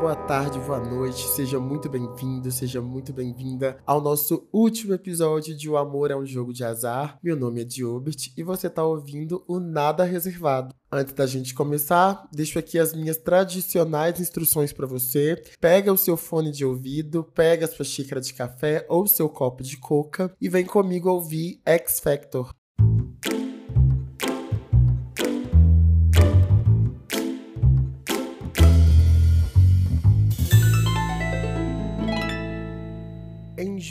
boa tarde, boa noite, seja muito bem-vindo, seja muito bem-vinda ao nosso último episódio de O Amor é um Jogo de Azar. Meu nome é Diobert e você está ouvindo o Nada Reservado. Antes da gente começar, deixo aqui as minhas tradicionais instruções para você. Pega o seu fone de ouvido, pega a sua xícara de café ou seu copo de coca e vem comigo ouvir X Factor.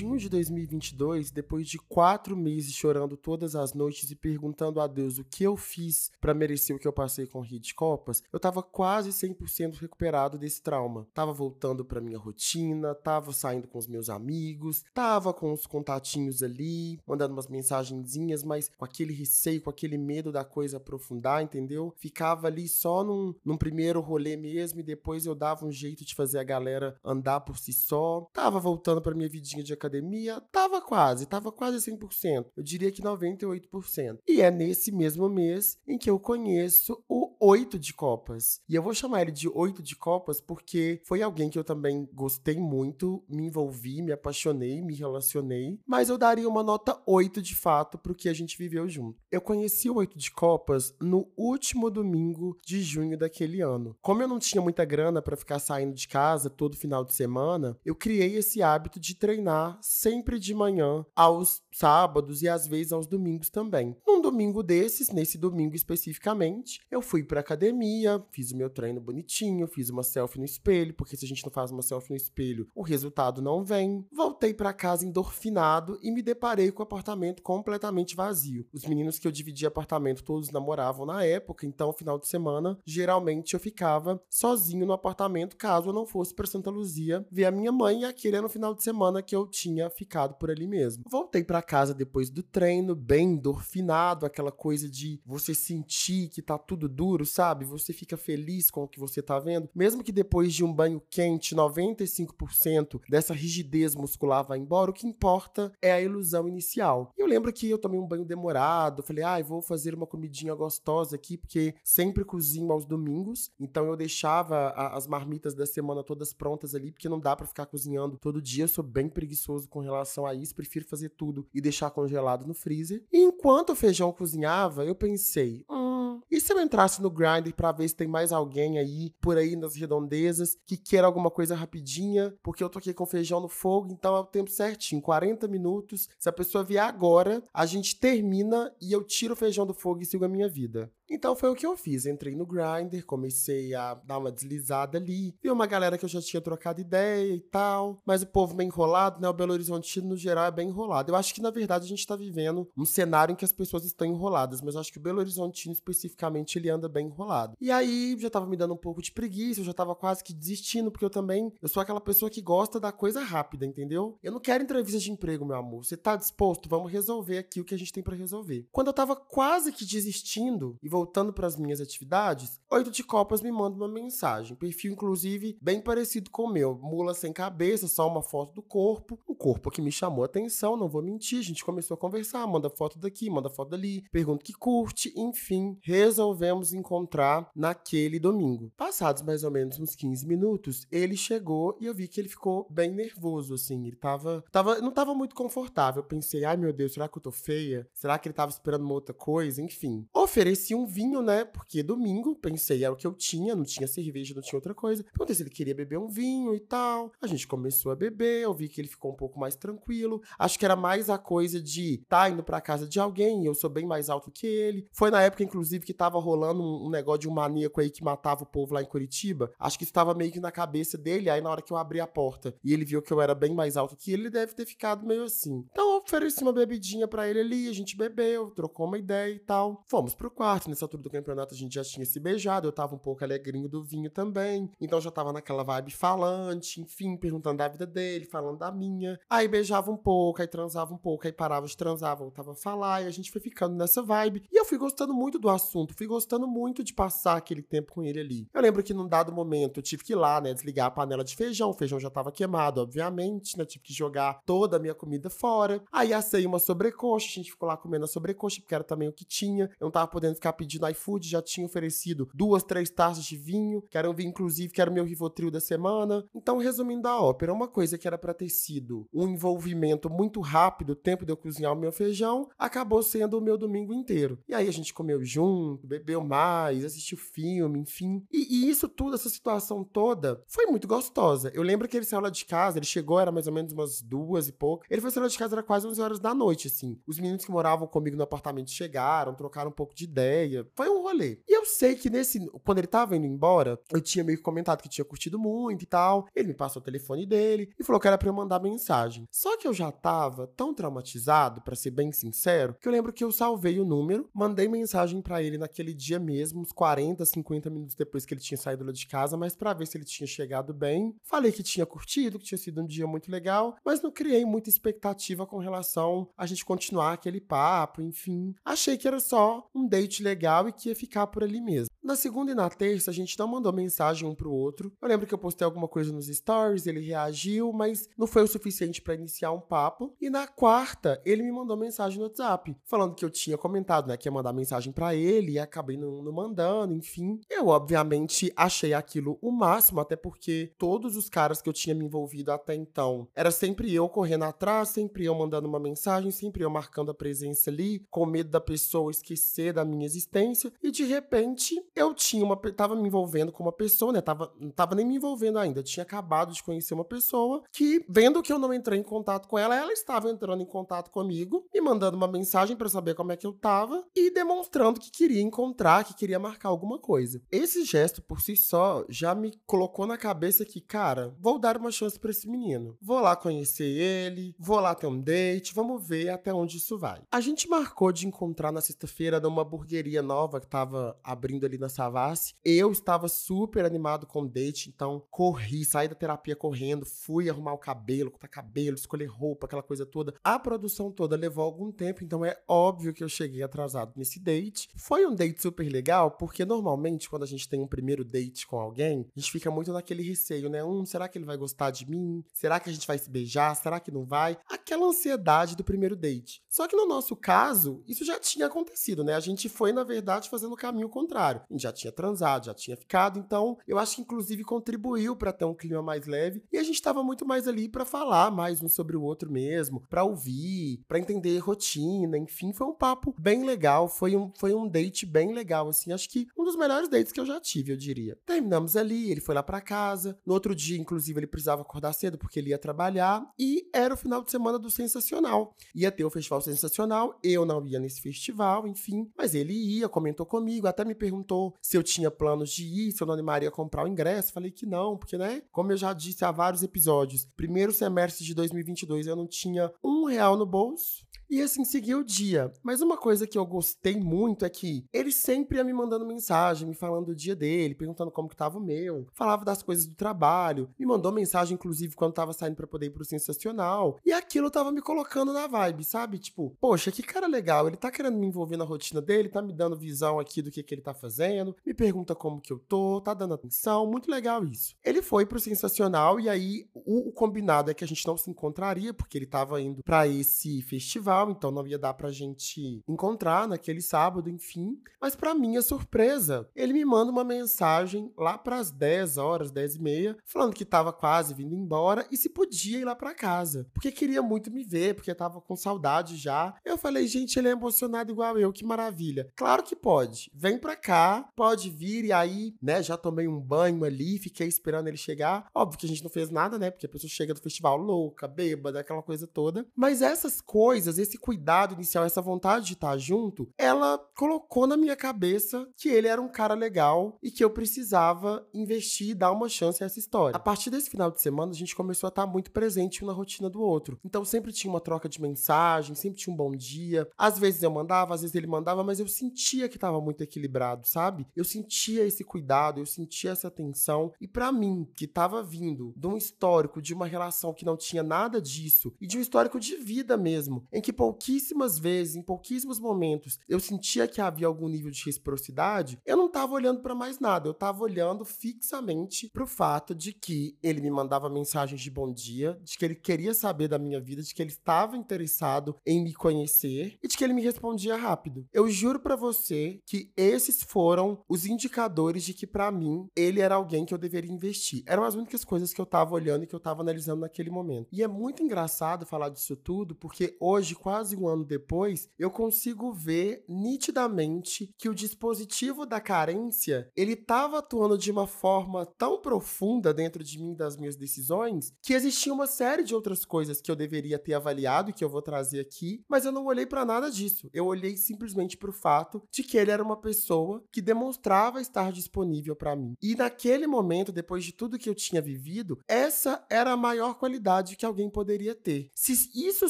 Junho de 2022, depois de quatro meses chorando todas as noites e perguntando a Deus o que eu fiz para merecer o que eu passei com Rio de Copas, eu tava quase 100% recuperado desse trauma. Tava voltando pra minha rotina, tava saindo com os meus amigos, tava com os contatinhos ali, mandando umas mensagenzinhas, mas com aquele receio, com aquele medo da coisa aprofundar, entendeu? Ficava ali só num, num primeiro rolê mesmo e depois eu dava um jeito de fazer a galera andar por si só. Tava voltando pra minha vidinha de academia, tava quase, tava quase 100%. Eu diria que 98%. E é nesse mesmo mês em que eu conheço o Oito de Copas. E eu vou chamar ele de Oito de Copas porque foi alguém que eu também gostei muito, me envolvi, me apaixonei, me relacionei, mas eu daria uma nota 8 de fato pro que a gente viveu junto. Eu conheci o Oito de Copas no último domingo de junho daquele ano. Como eu não tinha muita grana para ficar saindo de casa todo final de semana, eu criei esse hábito de treinar sempre de manhã, aos sábados e às vezes aos domingos também. Num domingo desses, nesse domingo especificamente, eu fui pra academia, fiz o meu treino bonitinho, fiz uma selfie no espelho, porque se a gente não faz uma selfie no espelho, o resultado não vem. Voltei para casa endorfinado e me deparei com o apartamento completamente vazio. Os meninos que eu dividi apartamento todos namoravam na época, então final de semana, geralmente eu ficava sozinho no apartamento caso eu não fosse para Santa Luzia ver a minha mãe e aquele era no final de semana que eu tinha ficado por ali mesmo. Voltei para casa depois do treino, bem endorfinado, aquela coisa de você sentir que tá tudo duro, sabe? Você fica feliz com o que você tá vendo, mesmo que depois de um banho quente, 95% dessa rigidez muscular vai embora, o que importa é a ilusão inicial. E eu lembro que eu tomei um banho demorado, falei, ah, vou fazer uma comidinha gostosa aqui, porque sempre cozinho aos domingos, então eu deixava as marmitas da semana todas prontas ali, porque não dá para ficar cozinhando todo dia, eu sou bem preguiçoso com relação a isso, prefiro fazer tudo e deixar congelado no freezer. E enquanto o feijão cozinhava, eu pensei, hum, e se eu entrasse no Grindr para ver se tem mais alguém aí, por aí nas redondezas, que queira alguma coisa rapidinha, porque eu tô aqui com feijão no fogo, então é o tempo certinho, 40 minutos. Se a pessoa vier agora, a gente termina e eu tiro o feijão do fogo e sigo a minha vida. Então foi o que eu fiz. Entrei no Grindr, comecei a dar uma deslizada ali. Vi uma galera que eu já tinha trocado ideia e tal. Mas o povo bem enrolado, né? O Belo Horizonte, no geral, é bem enrolado. Eu acho que, na verdade, a gente tá vivendo um cenário em que as pessoas estão enroladas. Mas eu acho que o Belo Horizonte, especificamente, ele anda bem enrolado. E aí, já tava me dando um pouco de preguiça. Eu já tava quase que desistindo, porque eu também... Eu sou aquela pessoa que gosta da coisa rápida, entendeu? Eu não quero entrevista de emprego, meu amor. Você tá disposto? Vamos resolver aqui o que a gente tem para resolver. Quando eu tava quase que desistindo e voltando para as minhas atividades, Oito de Copas me manda uma mensagem. Perfil, inclusive, bem parecido com o meu. Mula sem cabeça, só uma foto do corpo. Um corpo que me chamou a atenção, não vou mentir. A gente começou a conversar, manda foto daqui, manda foto dali, pergunta que curte, enfim, resolvemos encontrar naquele domingo. Passados mais ou menos uns 15 minutos, ele chegou e eu vi que ele ficou bem nervoso, assim. Ele tava. tava não tava muito confortável. Eu pensei, ai meu Deus, será que eu tô feia? Será que ele tava esperando uma outra coisa? Enfim. Ofereci um vinho, né? Porque domingo, pensei, era o que eu tinha, não tinha cerveja, não tinha outra coisa. Perguntei se ele queria beber um vinho e tal. A gente começou a beber, eu vi que ele ficou um pouco mais tranquilo. Acho que era mais a coisa de tá indo pra casa de alguém, eu sou bem mais alto que ele. Foi na época, inclusive, que tava rolando um, um negócio de um maníaco aí que matava o povo lá em Curitiba. Acho que estava meio que na cabeça dele, aí na hora que eu abri a porta e ele viu que eu era bem mais alto que ele, ele deve ter ficado meio assim. Então eu ofereci uma bebidinha para ele ali, a gente bebeu, trocou uma ideia e tal. Fomos pro quarto, nessa altura do campeonato a gente já tinha se beijado, eu tava um pouco alegrinho do vinho também, então já tava naquela vibe falante, enfim, perguntando da vida dele, falando da minha. Aí beijava um pouco, aí transava um pouco, aí parava de transar, voltava a falar, e a gente foi ficando nessa vibe. E eu fui gostando muito do assunto, fui gostando muito de passar aquele tempo com ele ali. Eu lembro que num dado momento eu tive que ir lá, né, desligar a panela de feijão, o feijão já tava queimado, obviamente, né, tive que jogar toda a minha comida fora. Aí assei uma sobrecoxa, a gente ficou lá comendo a sobrecoxa, porque era também o que tinha. Eu não tava podendo ficar pedindo iFood, já tinha oferecido duas, três taças de vinho, que era um vinho, inclusive, que era o meu Rivotril da semana. Então, resumindo a ópera, uma coisa que era para ter sido um envolvimento muito rápido, o tempo de eu cozinhar o meu feijão, acabou sendo o meu domingo inteiro. E aí a gente comeu junto, bebeu mais, assistiu filme, enfim. E, e isso tudo, essa situação toda, foi muito gostosa. Eu lembro que ele saiu lá de casa, ele chegou, era mais ou menos umas duas e pouco. Ele foi sair lá de casa, era quase 11 horas da noite, assim. Os meninos que moravam comigo no apartamento chegaram, trocaram um pouco de ideia. Foi um rolê. E eu sei que nesse. Quando ele tava indo embora, eu tinha meio que comentado que tinha curtido muito e tal. Ele me passou o telefone dele e falou que era pra eu mandar mensagem. Só que eu já tava tão traumatizado, para ser bem sincero, que eu lembro que eu salvei o número, mandei mensagem para ele naquele dia mesmo, uns 40, 50 minutos depois que ele tinha saído lá de casa, mas para ver se ele tinha chegado bem. Falei que tinha curtido, que tinha sido um dia muito legal, mas não criei muita expectativa com relação a gente continuar aquele papo, enfim. Achei que era só um date legal e que ia ficar por ali mesmo. Na segunda e na terça, a gente não mandou mensagem um pro outro. Eu lembro que eu postei alguma coisa nos stories, ele reagiu, mas não foi o suficiente para iniciar um papo. E na quarta, ele me mandou mensagem no WhatsApp, falando que eu tinha comentado, né, que ia mandar mensagem para ele e acabei não, não mandando, enfim. Eu, obviamente, achei aquilo o máximo, até porque todos os caras que eu tinha me envolvido até então, era sempre eu correndo atrás, sempre eu mandando uma mensagem, sempre eu marcando a presença ali, com medo da pessoa esquecer da minha existência. E de repente, eu tinha uma. Tava me envolvendo com uma pessoa, né? Tava, não tava nem me envolvendo ainda. tinha acabado de conhecer uma pessoa que, vendo que eu não entrei em contato com ela, ela estava entrando em contato comigo, me mandando uma mensagem para saber como é que eu tava e demonstrando que queria encontrar, que queria marcar alguma coisa. Esse gesto por si só já me colocou na cabeça que, cara, vou dar uma chance para esse menino. Vou lá conhecer ele, vou lá ter um date, vamos ver até onde isso vai. A gente marcou de encontrar na sexta-feira numa burgueria nova que tava abrindo ali na Savassi. Eu estava super animado com o date, então corri, saí da terapia correndo, fui arrumar o cabelo, cortar cabelo, escolher roupa, aquela coisa toda. A produção toda levou algum tempo, então é óbvio que eu cheguei atrasado nesse date. Foi um date super legal, porque normalmente quando a gente tem um primeiro date com alguém, a gente fica muito naquele receio, né? Um, será que ele vai gostar de mim? Será que a gente vai se beijar? Será que não vai? Aquela ansiedade do primeiro date. Só que no nosso caso, isso já tinha acontecido, né? A gente foi, na verdade, fazendo o caminho contrário já tinha transado, já tinha ficado, então eu acho que inclusive contribuiu para ter um clima mais leve e a gente estava muito mais ali para falar mais um sobre o outro mesmo, para ouvir, para entender rotina, enfim, foi um papo bem legal, foi um, foi um date bem legal, assim, acho que um dos melhores dates que eu já tive, eu diria. Terminamos ali, ele foi lá para casa, no outro dia, inclusive, ele precisava acordar cedo porque ele ia trabalhar e era o final de semana do Sensacional. Ia ter o Festival Sensacional, eu não ia nesse festival, enfim, mas ele ia, comentou comigo, até me perguntou se eu tinha planos de ir, se eu não animaria a comprar o ingresso. Falei que não, porque, né? Como eu já disse há vários episódios, primeiro semestre de 2022 eu não tinha um real no bolso. E assim seguiu o dia. Mas uma coisa que eu gostei muito é que ele sempre ia me mandando mensagem, me falando do dia dele, perguntando como que tava o meu, falava das coisas do trabalho, me mandou mensagem, inclusive, quando tava saindo para poder ir pro Sensacional. E aquilo tava me colocando na vibe, sabe? Tipo, poxa, que cara legal, ele tá querendo me envolver na rotina dele, tá me dando visão aqui do que, que ele tá fazendo, me pergunta como que eu tô, tá dando atenção, muito legal isso. Ele foi pro Sensacional e aí o, o combinado é que a gente não se encontraria, porque ele tava indo para esse festival então não ia dar pra gente encontrar naquele sábado, enfim. Mas para minha surpresa, ele me manda uma mensagem lá pras 10 horas, 10 e meia, falando que tava quase vindo embora e se podia ir lá para casa, porque queria muito me ver, porque tava com saudade já. Eu falei, gente, ele é emocionado igual eu, que maravilha. Claro que pode. Vem pra cá, pode vir e aí, né, já tomei um banho ali, fiquei esperando ele chegar. Óbvio que a gente não fez nada, né, porque a pessoa chega do festival louca, bêbada, aquela coisa toda. Mas essas coisas, esse cuidado inicial, essa vontade de estar junto, ela colocou na minha cabeça que ele era um cara legal e que eu precisava investir e dar uma chance a essa história. A partir desse final de semana, a gente começou a estar muito presente um na rotina do outro. Então sempre tinha uma troca de mensagem, sempre tinha um bom dia. Às vezes eu mandava, às vezes ele mandava, mas eu sentia que estava muito equilibrado, sabe? Eu sentia esse cuidado, eu sentia essa atenção. E para mim, que estava vindo de um histórico de uma relação que não tinha nada disso e de um histórico de vida mesmo, em que que pouquíssimas vezes, em pouquíssimos momentos, eu sentia que havia algum nível de reciprocidade, eu não tava olhando para mais nada, eu tava olhando fixamente pro fato de que ele me mandava mensagens de bom dia, de que ele queria saber da minha vida, de que ele estava interessado em me conhecer e de que ele me respondia rápido. Eu juro para você que esses foram os indicadores de que para mim ele era alguém que eu deveria investir. Eram as únicas coisas que eu tava olhando e que eu tava analisando naquele momento. E é muito engraçado falar disso tudo, porque hoje, quase um ano depois, eu consigo ver nitidamente que o dispositivo da carência, ele tava atuando de uma forma tão profunda dentro de mim das minhas decisões, que existia uma série de outras coisas que eu deveria ter avaliado e que eu vou trazer aqui, mas eu não olhei para nada disso. Eu olhei simplesmente para o fato de que ele era uma pessoa que demonstrava estar disponível para mim. E naquele momento, depois de tudo que eu tinha vivido, essa era a maior qualidade que alguém poderia ter. Se isso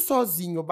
sozinho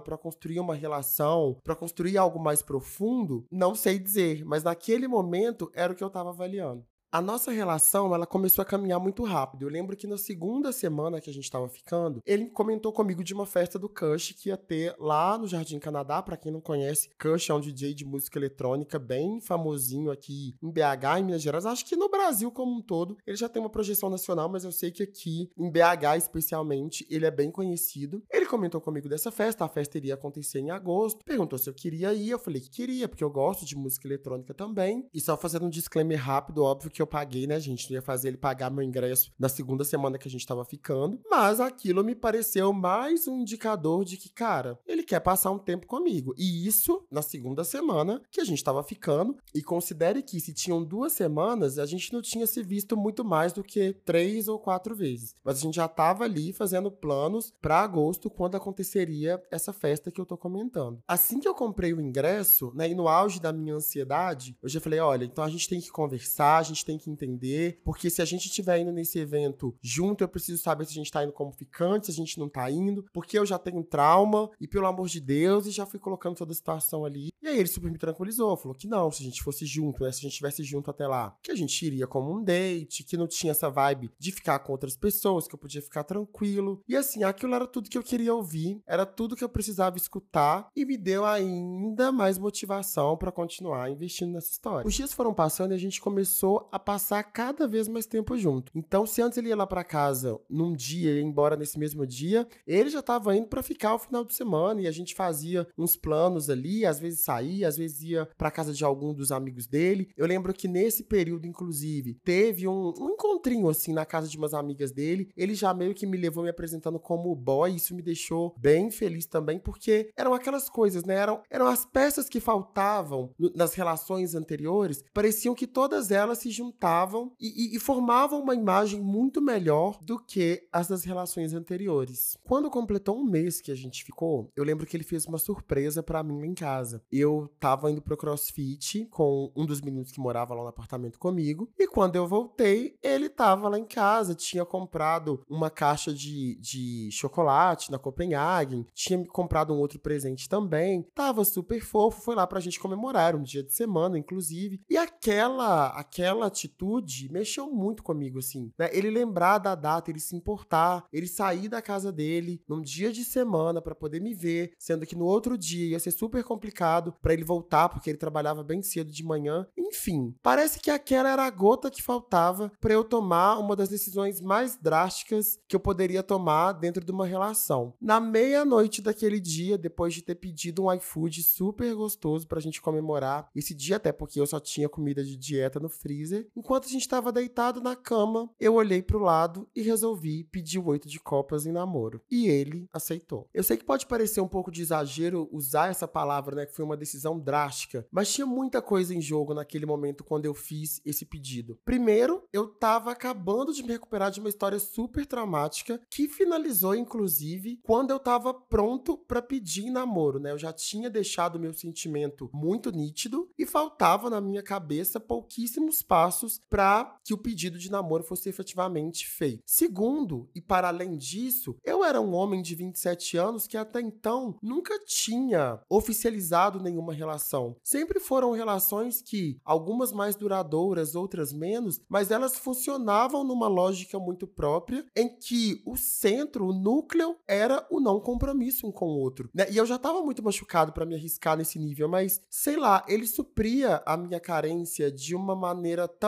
para construir uma relação, para construir algo mais profundo, não sei dizer, mas naquele momento era o que eu estava avaliando. A nossa relação, ela começou a caminhar muito rápido. Eu lembro que na segunda semana que a gente estava ficando, ele comentou comigo de uma festa do Kush que ia ter lá no Jardim Canadá. Para quem não conhece, Kush é um DJ de música eletrônica bem famosinho aqui em BH, em Minas Gerais. Acho que no Brasil como um todo, ele já tem uma projeção nacional, mas eu sei que aqui em BH especialmente, ele é bem conhecido. Ele comentou comigo dessa festa, a festa iria acontecer em agosto. Perguntou se eu queria ir, eu falei que queria, porque eu gosto de música eletrônica também. E só fazendo um disclaimer rápido, óbvio que eu paguei, né, gente? Não ia fazer ele pagar meu ingresso na segunda semana que a gente tava ficando. Mas aquilo me pareceu mais um indicador de que, cara, ele quer passar um tempo comigo. E isso na segunda semana que a gente tava ficando. E considere que se tinham duas semanas, a gente não tinha se visto muito mais do que três ou quatro vezes. Mas a gente já tava ali fazendo planos para agosto, quando aconteceria essa festa que eu tô comentando. Assim que eu comprei o ingresso, né, e no auge da minha ansiedade, eu já falei: olha, então a gente tem que conversar, a gente tem que entender, porque se a gente estiver indo nesse evento junto, eu preciso saber se a gente tá indo como ficante, se a gente não tá indo, porque eu já tenho trauma, e pelo amor de Deus, e já fui colocando toda a situação ali. E aí ele super me tranquilizou, falou que não, se a gente fosse junto, né, se a gente estivesse junto até lá, que a gente iria como um date, que não tinha essa vibe de ficar com outras pessoas, que eu podia ficar tranquilo. E assim, aquilo era tudo que eu queria ouvir, era tudo que eu precisava escutar, e me deu ainda mais motivação para continuar investindo nessa história. Os dias foram passando e a gente começou a passar cada vez mais tempo junto. Então, se antes ele ia lá para casa num dia e ia embora nesse mesmo dia, ele já estava indo para ficar o final de semana e a gente fazia uns planos ali, às vezes saía, às vezes ia para casa de algum dos amigos dele. Eu lembro que nesse período, inclusive, teve um, um encontrinho assim na casa de umas amigas dele. Ele já meio que me levou me apresentando como boy, isso me deixou bem feliz também, porque eram aquelas coisas, né? Eram, eram as peças que faltavam nas relações anteriores, pareciam que todas elas se juntavam juntavam e, e, e, formavam uma imagem muito melhor do que as das relações anteriores. Quando completou um mês que a gente ficou, eu lembro que ele fez uma surpresa para mim em casa. Eu tava indo pro CrossFit com um dos meninos que morava lá no apartamento comigo, e quando eu voltei, ele tava lá em casa, tinha comprado uma caixa de, de chocolate na Copenhagen, tinha comprado um outro presente também, tava super fofo, foi lá pra gente comemorar, um dia de semana, inclusive, e aquela, aquela atitude mexeu muito comigo, assim, né? Ele lembrar da data, ele se importar, ele sair da casa dele num dia de semana para poder me ver, sendo que no outro dia ia ser super complicado para ele voltar, porque ele trabalhava bem cedo de manhã. Enfim, parece que aquela era a gota que faltava para eu tomar uma das decisões mais drásticas que eu poderia tomar dentro de uma relação. Na meia-noite daquele dia, depois de ter pedido um iFood super gostoso pra gente comemorar esse dia, até porque eu só tinha comida de dieta no freezer, Enquanto a gente estava deitado na cama, eu olhei para o lado e resolvi pedir o oito de copas em namoro. E ele aceitou. Eu sei que pode parecer um pouco de exagero usar essa palavra, né, que foi uma decisão drástica, mas tinha muita coisa em jogo naquele momento quando eu fiz esse pedido. Primeiro, eu estava acabando de me recuperar de uma história super traumática que finalizou inclusive quando eu estava pronto para pedir em namoro, né? Eu já tinha deixado meu sentimento muito nítido e faltava na minha cabeça pouquíssimos passos passos para que o pedido de namoro fosse efetivamente feito. Segundo, e para além disso, eu era um homem de 27 anos que até então nunca tinha oficializado nenhuma relação. Sempre foram relações que, algumas mais duradouras, outras menos, mas elas funcionavam numa lógica muito própria, em que o centro, o núcleo, era o não compromisso um com o outro. Né? E eu já estava muito machucado para me arriscar nesse nível, mas sei lá, ele supria a minha carência de uma maneira tão,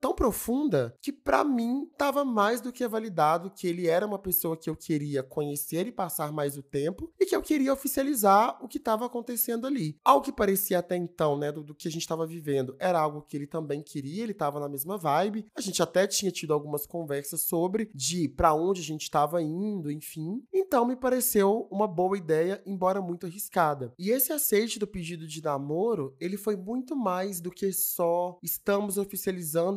tão profunda que para mim estava mais do que validado que ele era uma pessoa que eu queria conhecer e passar mais o tempo e que eu queria oficializar o que estava acontecendo ali. Algo que parecia até então, né, do, do que a gente estava vivendo, era algo que ele também queria, ele estava na mesma vibe. A gente até tinha tido algumas conversas sobre de para onde a gente estava indo, enfim. Então me pareceu uma boa ideia, embora muito arriscada. E esse aceite do pedido de namoro, ele foi muito mais do que só estamos oficializando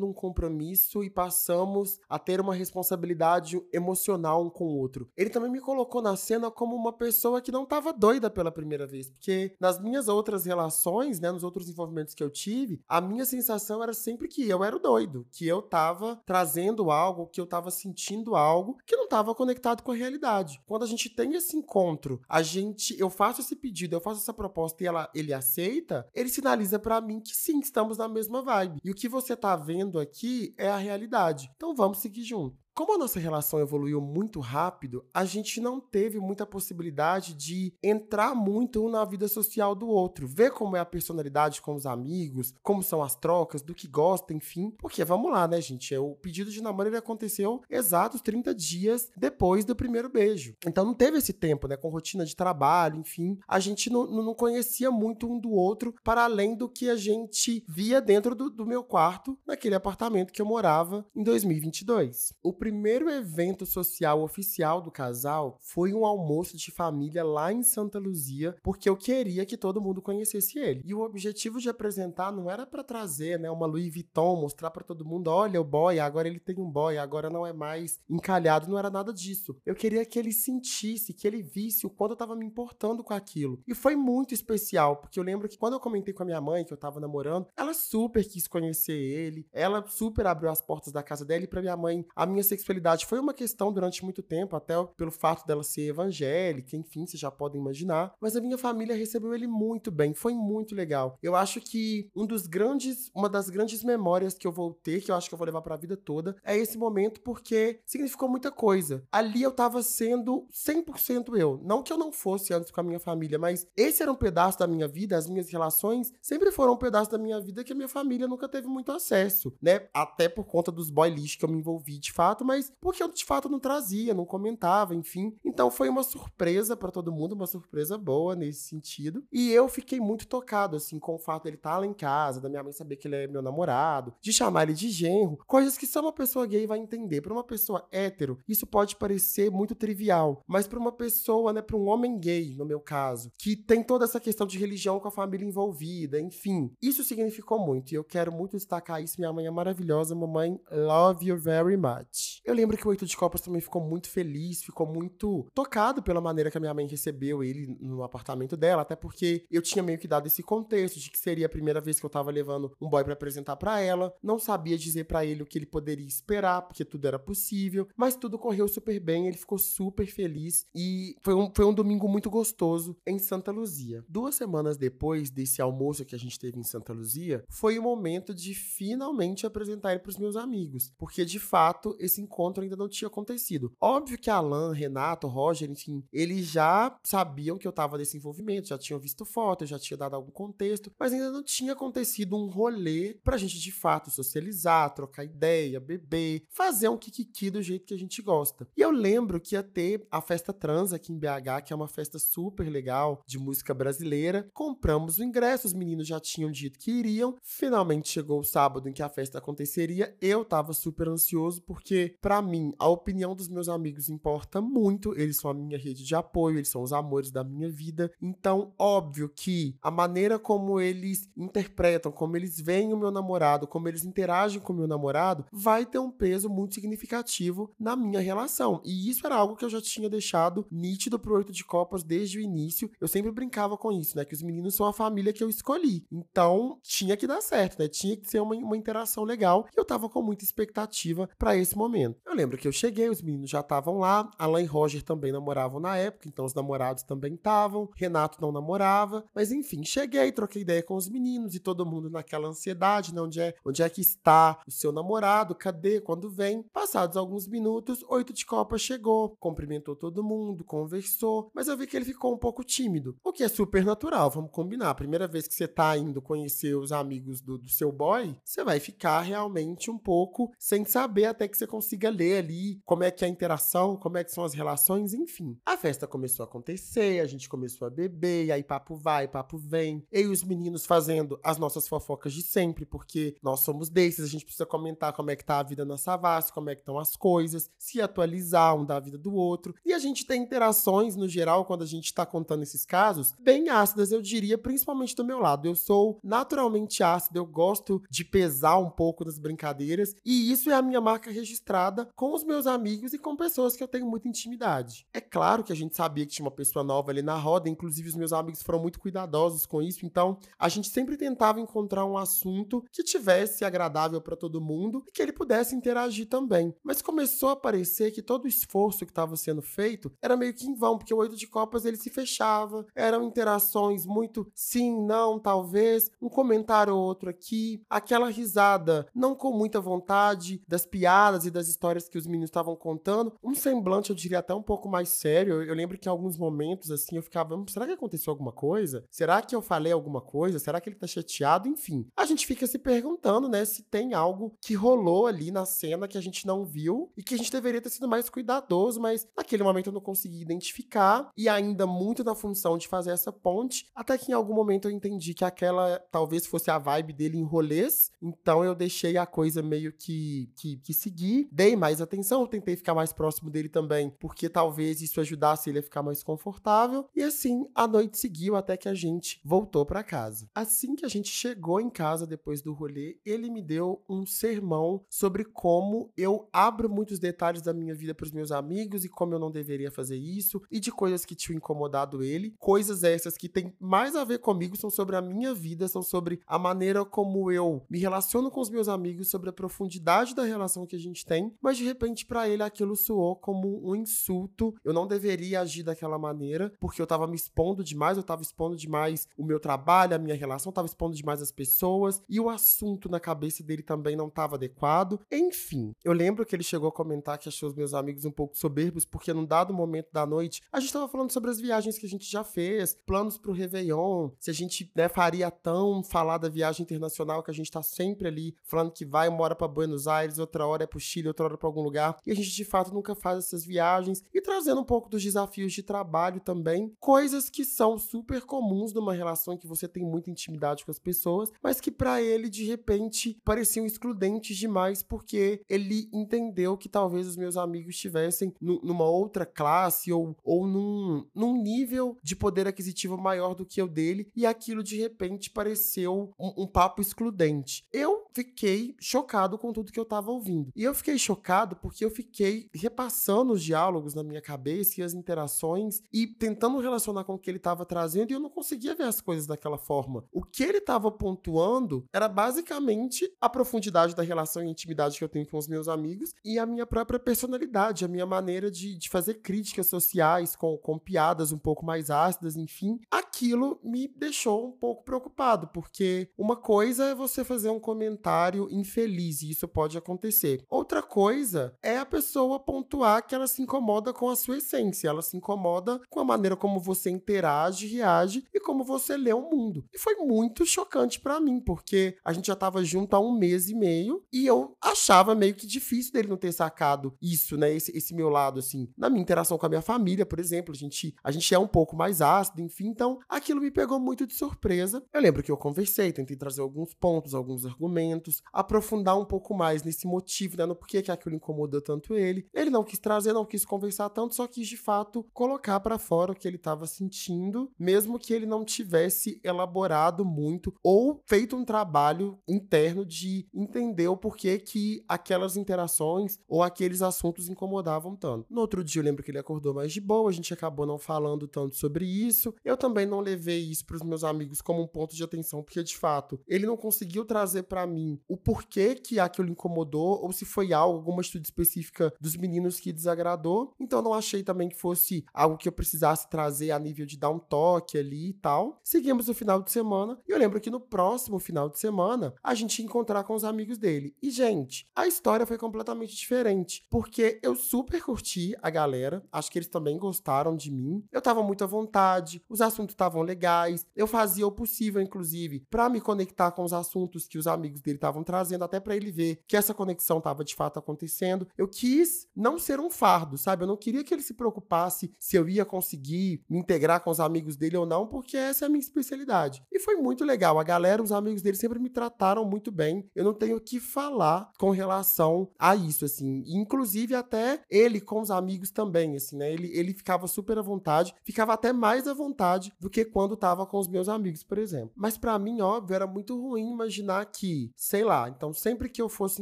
um compromisso e passamos a ter uma responsabilidade emocional um com o outro. Ele também me colocou na cena como uma pessoa que não estava doida pela primeira vez, porque nas minhas outras relações, né, nos outros envolvimentos que eu tive, a minha sensação era sempre que eu era o doido, que eu tava trazendo algo, que eu tava sentindo algo que não tava conectado com a realidade. Quando a gente tem esse encontro, a gente, eu faço esse pedido, eu faço essa proposta e ela, ele aceita, ele sinaliza para mim que sim, estamos na mesma vibe. E o que você tá vendo aqui é a realidade. Então vamos seguir junto. Como a nossa relação evoluiu muito rápido, a gente não teve muita possibilidade de entrar muito um na vida social do outro, ver como é a personalidade com os amigos, como são as trocas, do que gosta, enfim. Porque vamos lá, né, gente? O pedido de namoro ele aconteceu exatos 30 dias depois do primeiro beijo. Então não teve esse tempo, né? Com rotina de trabalho, enfim. A gente não, não conhecia muito um do outro, para além do que a gente via dentro do, do meu quarto, naquele apartamento que eu morava em 2022. O primeiro evento social oficial do casal foi um almoço de família lá em Santa Luzia, porque eu queria que todo mundo conhecesse ele. E o objetivo de apresentar não era para trazer, né, uma Louis Vuitton, mostrar para todo mundo, olha o boy, agora ele tem um boy, agora não é mais encalhado, não era nada disso. Eu queria que ele sentisse, que ele visse o quanto eu tava me importando com aquilo. E foi muito especial, porque eu lembro que quando eu comentei com a minha mãe que eu tava namorando, ela super quis conhecer ele, ela super abriu as portas da casa dela e para minha mãe, a minha sexualidade foi uma questão durante muito tempo, até pelo fato dela ser evangélica, enfim, vocês já podem imaginar. Mas a minha família recebeu ele muito bem, foi muito legal. Eu acho que um dos grandes, uma das grandes memórias que eu vou ter, que eu acho que eu vou levar para a vida toda, é esse momento porque significou muita coisa. Ali eu tava sendo 100% eu. Não que eu não fosse antes com a minha família, mas esse era um pedaço da minha vida, as minhas relações sempre foram um pedaço da minha vida que a minha família nunca teve muito acesso, né? Até por conta dos boy lixo que eu me envolvi de fato, mas porque eu de fato não trazia, não comentava, enfim. Então foi uma surpresa para todo mundo, uma surpresa boa nesse sentido. E eu fiquei muito tocado, assim, com o fato dele estar tá lá em casa, da minha mãe saber que ele é meu namorado, de chamar ele de genro, coisas que só uma pessoa gay vai entender. Para uma pessoa hétero, isso pode parecer muito trivial, mas para uma pessoa, né, para um homem gay, no meu caso, que tem toda essa questão de religião com a família envolvida, enfim, isso significou muito. E eu quero muito destacar isso. Minha mãe é maravilhosa, mamãe, love you very much. Eu lembro que o Oito de Copas também ficou muito feliz, ficou muito tocado pela maneira que a minha mãe recebeu ele no apartamento dela, até porque eu tinha meio que dado esse contexto de que seria a primeira vez que eu tava levando um boy para apresentar para ela. Não sabia dizer para ele o que ele poderia esperar, porque tudo era possível, mas tudo correu super bem, ele ficou super feliz e foi um, foi um domingo muito gostoso em Santa Luzia. Duas semanas depois desse almoço que a gente teve em Santa Luzia, foi o momento de finalmente apresentar ele pros meus amigos, porque de fato esse encontro ainda não tinha acontecido. Óbvio que Alan, Renato, Roger, enfim, eles já sabiam que eu tava nesse envolvimento, já tinham visto foto, já tinha dado algum contexto, mas ainda não tinha acontecido um rolê pra gente de fato socializar, trocar ideia, beber, fazer um kikiki do jeito que a gente gosta. E eu lembro que ia ter a festa trans aqui em BH, que é uma festa super legal de música brasileira. Compramos o ingresso, os meninos já tinham dito que iriam. Finalmente chegou o sábado em que a festa aconteceria. Eu tava super ansioso porque para mim a opinião dos meus amigos importa muito, eles são a minha rede de apoio, eles são os amores da minha vida. Então, óbvio que a maneira como eles interpretam, como eles veem o meu namorado, como eles interagem com o meu namorado, vai ter um peso muito significativo na minha relação. E isso era algo que eu já tinha deixado nítido pro Oito de Copas desde o início. Eu sempre brincava com isso, né? Que os meninos são a família que eu escolhi. Então, tinha que dar certo, né? Tinha que ser uma, uma interação legal. E eu tava com muita expectativa para esse momento. Eu lembro que eu cheguei, os meninos já estavam lá. Alain e Roger também namoravam na época, então os namorados também estavam. Renato não namorava. Mas enfim, cheguei, troquei ideia com os meninos e todo mundo naquela ansiedade, né? Onde é, onde é que está o seu namorado? Cadê? Quando vem? Passados alguns minutos, oito de Copa chegou, cumprimentou todo mundo, conversou, mas eu vi que ele ficou um pouco tímido, o que é super natural, vamos combinar. A primeira vez que você tá indo conhecer os amigos do, do seu boy, você vai ficar realmente um pouco sem saber até que você consiga ler ali como é que é a interação, como é que são as relações, enfim. A festa começou a acontecer, a gente começou a beber, e aí papo vai, papo vem. Eu e os meninos fazendo as nossas fofocas de sempre, porque nós somos desses, a gente precisa comentar como é que tá a vida na Savassi, como é que estão as coisas, se atualizar um da vida do outro. E a gente tem interações, no geral, quando a gente tá contando esses casos, bem ácidas, eu diria, principalmente do meu lado. Eu sou naturalmente ácido, eu gosto de pesar um pouco nas brincadeiras, e isso é a minha marca registrada com os meus amigos e com pessoas que eu tenho muita intimidade. É claro que a gente sabia que tinha uma pessoa nova ali na roda, inclusive os meus amigos foram muito cuidadosos com isso, então a gente sempre tentava encontrar um assunto que tivesse agradável para todo mundo e que ele pudesse interagir também. Mas começou a parecer que todo o esforço que estava sendo feito era meio que em vão, porque o oito de copas ele se fechava, eram interações muito sim, não, talvez, um comentário ou outro aqui, aquela risada não com muita vontade das piadas e das histórias que os meninos estavam contando, um semblante eu diria até um pouco mais sério. Eu, eu lembro que em alguns momentos assim eu ficava, hum, será que aconteceu alguma coisa? Será que eu falei alguma coisa? Será que ele tá chateado? Enfim, a gente fica se perguntando, né, se tem algo que rolou ali na cena que a gente não viu e que a gente deveria ter sido mais cuidadoso, mas naquele momento eu não consegui identificar e ainda muito na função de fazer essa ponte, até que em algum momento eu entendi que aquela talvez fosse a vibe dele em rolês, então eu deixei a coisa meio que, que, que seguir, dei mais atenção, tentei ficar mais próximo dele também, porque talvez isso ajudasse ele a ficar mais confortável, e assim a noite seguiu até que a gente voltou para casa. Assim que a gente chegou em casa depois do rolê, ele me deu um sermão sobre como eu abro muitos detalhes da minha vida para os meus amigos e como eu não deveria fazer isso e de coisas que tinham incomodado ele. Coisas essas que têm mais a ver comigo, são sobre a minha vida, são sobre a maneira como eu me relaciono com os meus amigos, sobre a profundidade da relação que a gente tem, mas de repente para ele aquilo soou como um insulto. Eu não deveria agir daquela maneira, porque eu tava me expondo demais, eu tava expondo demais o meu trabalho, a minha relação, tava expondo demais as pessoas e o assunto na cabeça dele também não tava adequado. Enfim, eu lembro que ele chegou a comentar que achou os meus amigos um pouco soberbos, porque num dado momento da noite, a gente tava falando sobre as viagens que a gente já fez, planos pro Réveillon, se a gente né, faria tão falar da viagem internacional que a gente tá sempre ali falando que vai uma hora para Buenos Aires, outra hora é pro Chile, outra hora para algum lugar, e a gente de fato nunca faz essas viagens, e trazendo um pouco dos desafios de trabalho também, coisas que são super comuns numa relação em que você tem muita intimidade com as pessoas, mas que para ele de repente pareciam excludentes demais porque ele entendeu que talvez os meus amigos estivessem numa outra classe ou, ou num, num nível de poder aquisitivo maior do que o dele, e aquilo de repente pareceu um, um papo excludente. Eu fiquei chocado com tudo que eu tava ouvindo. E eu fiquei chocado porque eu fiquei repassando os diálogos na minha cabeça e as interações e tentando relacionar com o que ele tava trazendo e eu não conseguia ver as coisas daquela forma. O que ele tava pontuando era basicamente a profundidade da relação e intimidade que eu tenho com os meus amigos e a minha própria personalidade, a minha maneira de, de fazer críticas sociais com, com piadas um pouco mais ácidas, enfim. Aquilo me deixou um pouco preocupado, porque uma coisa é você fazer um comentário infeliz, e isso pode acontecer. Outra coisa é a pessoa pontuar que ela se incomoda com a sua essência, ela se incomoda com a maneira como você interage, reage e como você lê o mundo. E foi muito chocante para mim, porque a gente já tava junto há um mês e meio e eu achava meio que difícil dele não ter sacado isso, né? Esse, esse meu lado, assim. Na minha interação com a minha família, por exemplo, a gente, a gente é um pouco mais ácido, enfim, então aquilo me pegou muito de surpresa. Eu lembro que eu conversei, tentei trazer alguns pontos, alguns argumentos, aprofundar um pouco mais nesse motivo, né? Porque que, aquilo incomodou tanto ele. Ele não quis trazer, não quis conversar tanto, só quis de fato colocar para fora o que ele estava sentindo, mesmo que ele não tivesse elaborado muito ou feito um trabalho interno de entender o porquê que aquelas interações ou aqueles assuntos incomodavam tanto. No outro dia eu lembro que ele acordou mais de boa, a gente acabou não falando tanto sobre isso. Eu também não levei isso para os meus amigos como um ponto de atenção, porque de fato ele não conseguiu trazer para mim o porquê que aquilo incomodou ou se foi algo, alguma atitude específica dos meninos que desagradou. Então não achei também que fosse algo que eu precisasse trazer a nível de dar um toque ali e tal. Seguimos o final de semana e eu lembro que no próximo final de semana a gente ia encontrar com os amigos dele. E gente, a história foi completamente diferente, porque eu super curti a galera, acho que eles também gostaram de mim. Eu tava muito à vontade, os assuntos estavam legais, eu fazia o possível inclusive para me conectar com os assuntos que os amigos dele estavam trazendo até para ele ver que essa conexão tava de fato acontecendo. Eu quis não ser um fardo, sabe? Eu não queria que ele se preocupasse se eu ia conseguir me integrar com os amigos dele ou não, porque essa é a minha especialidade. E foi muito legal. A galera, os amigos dele sempre me trataram muito bem. Eu não tenho o que falar com relação a isso, assim. Inclusive até ele com os amigos também, assim, né? Ele, ele ficava super à vontade, ficava até mais à vontade do que quando tava com os meus amigos, por exemplo. Mas para mim, óbvio, era muito ruim imaginar que, sei lá, então sempre que eu fosse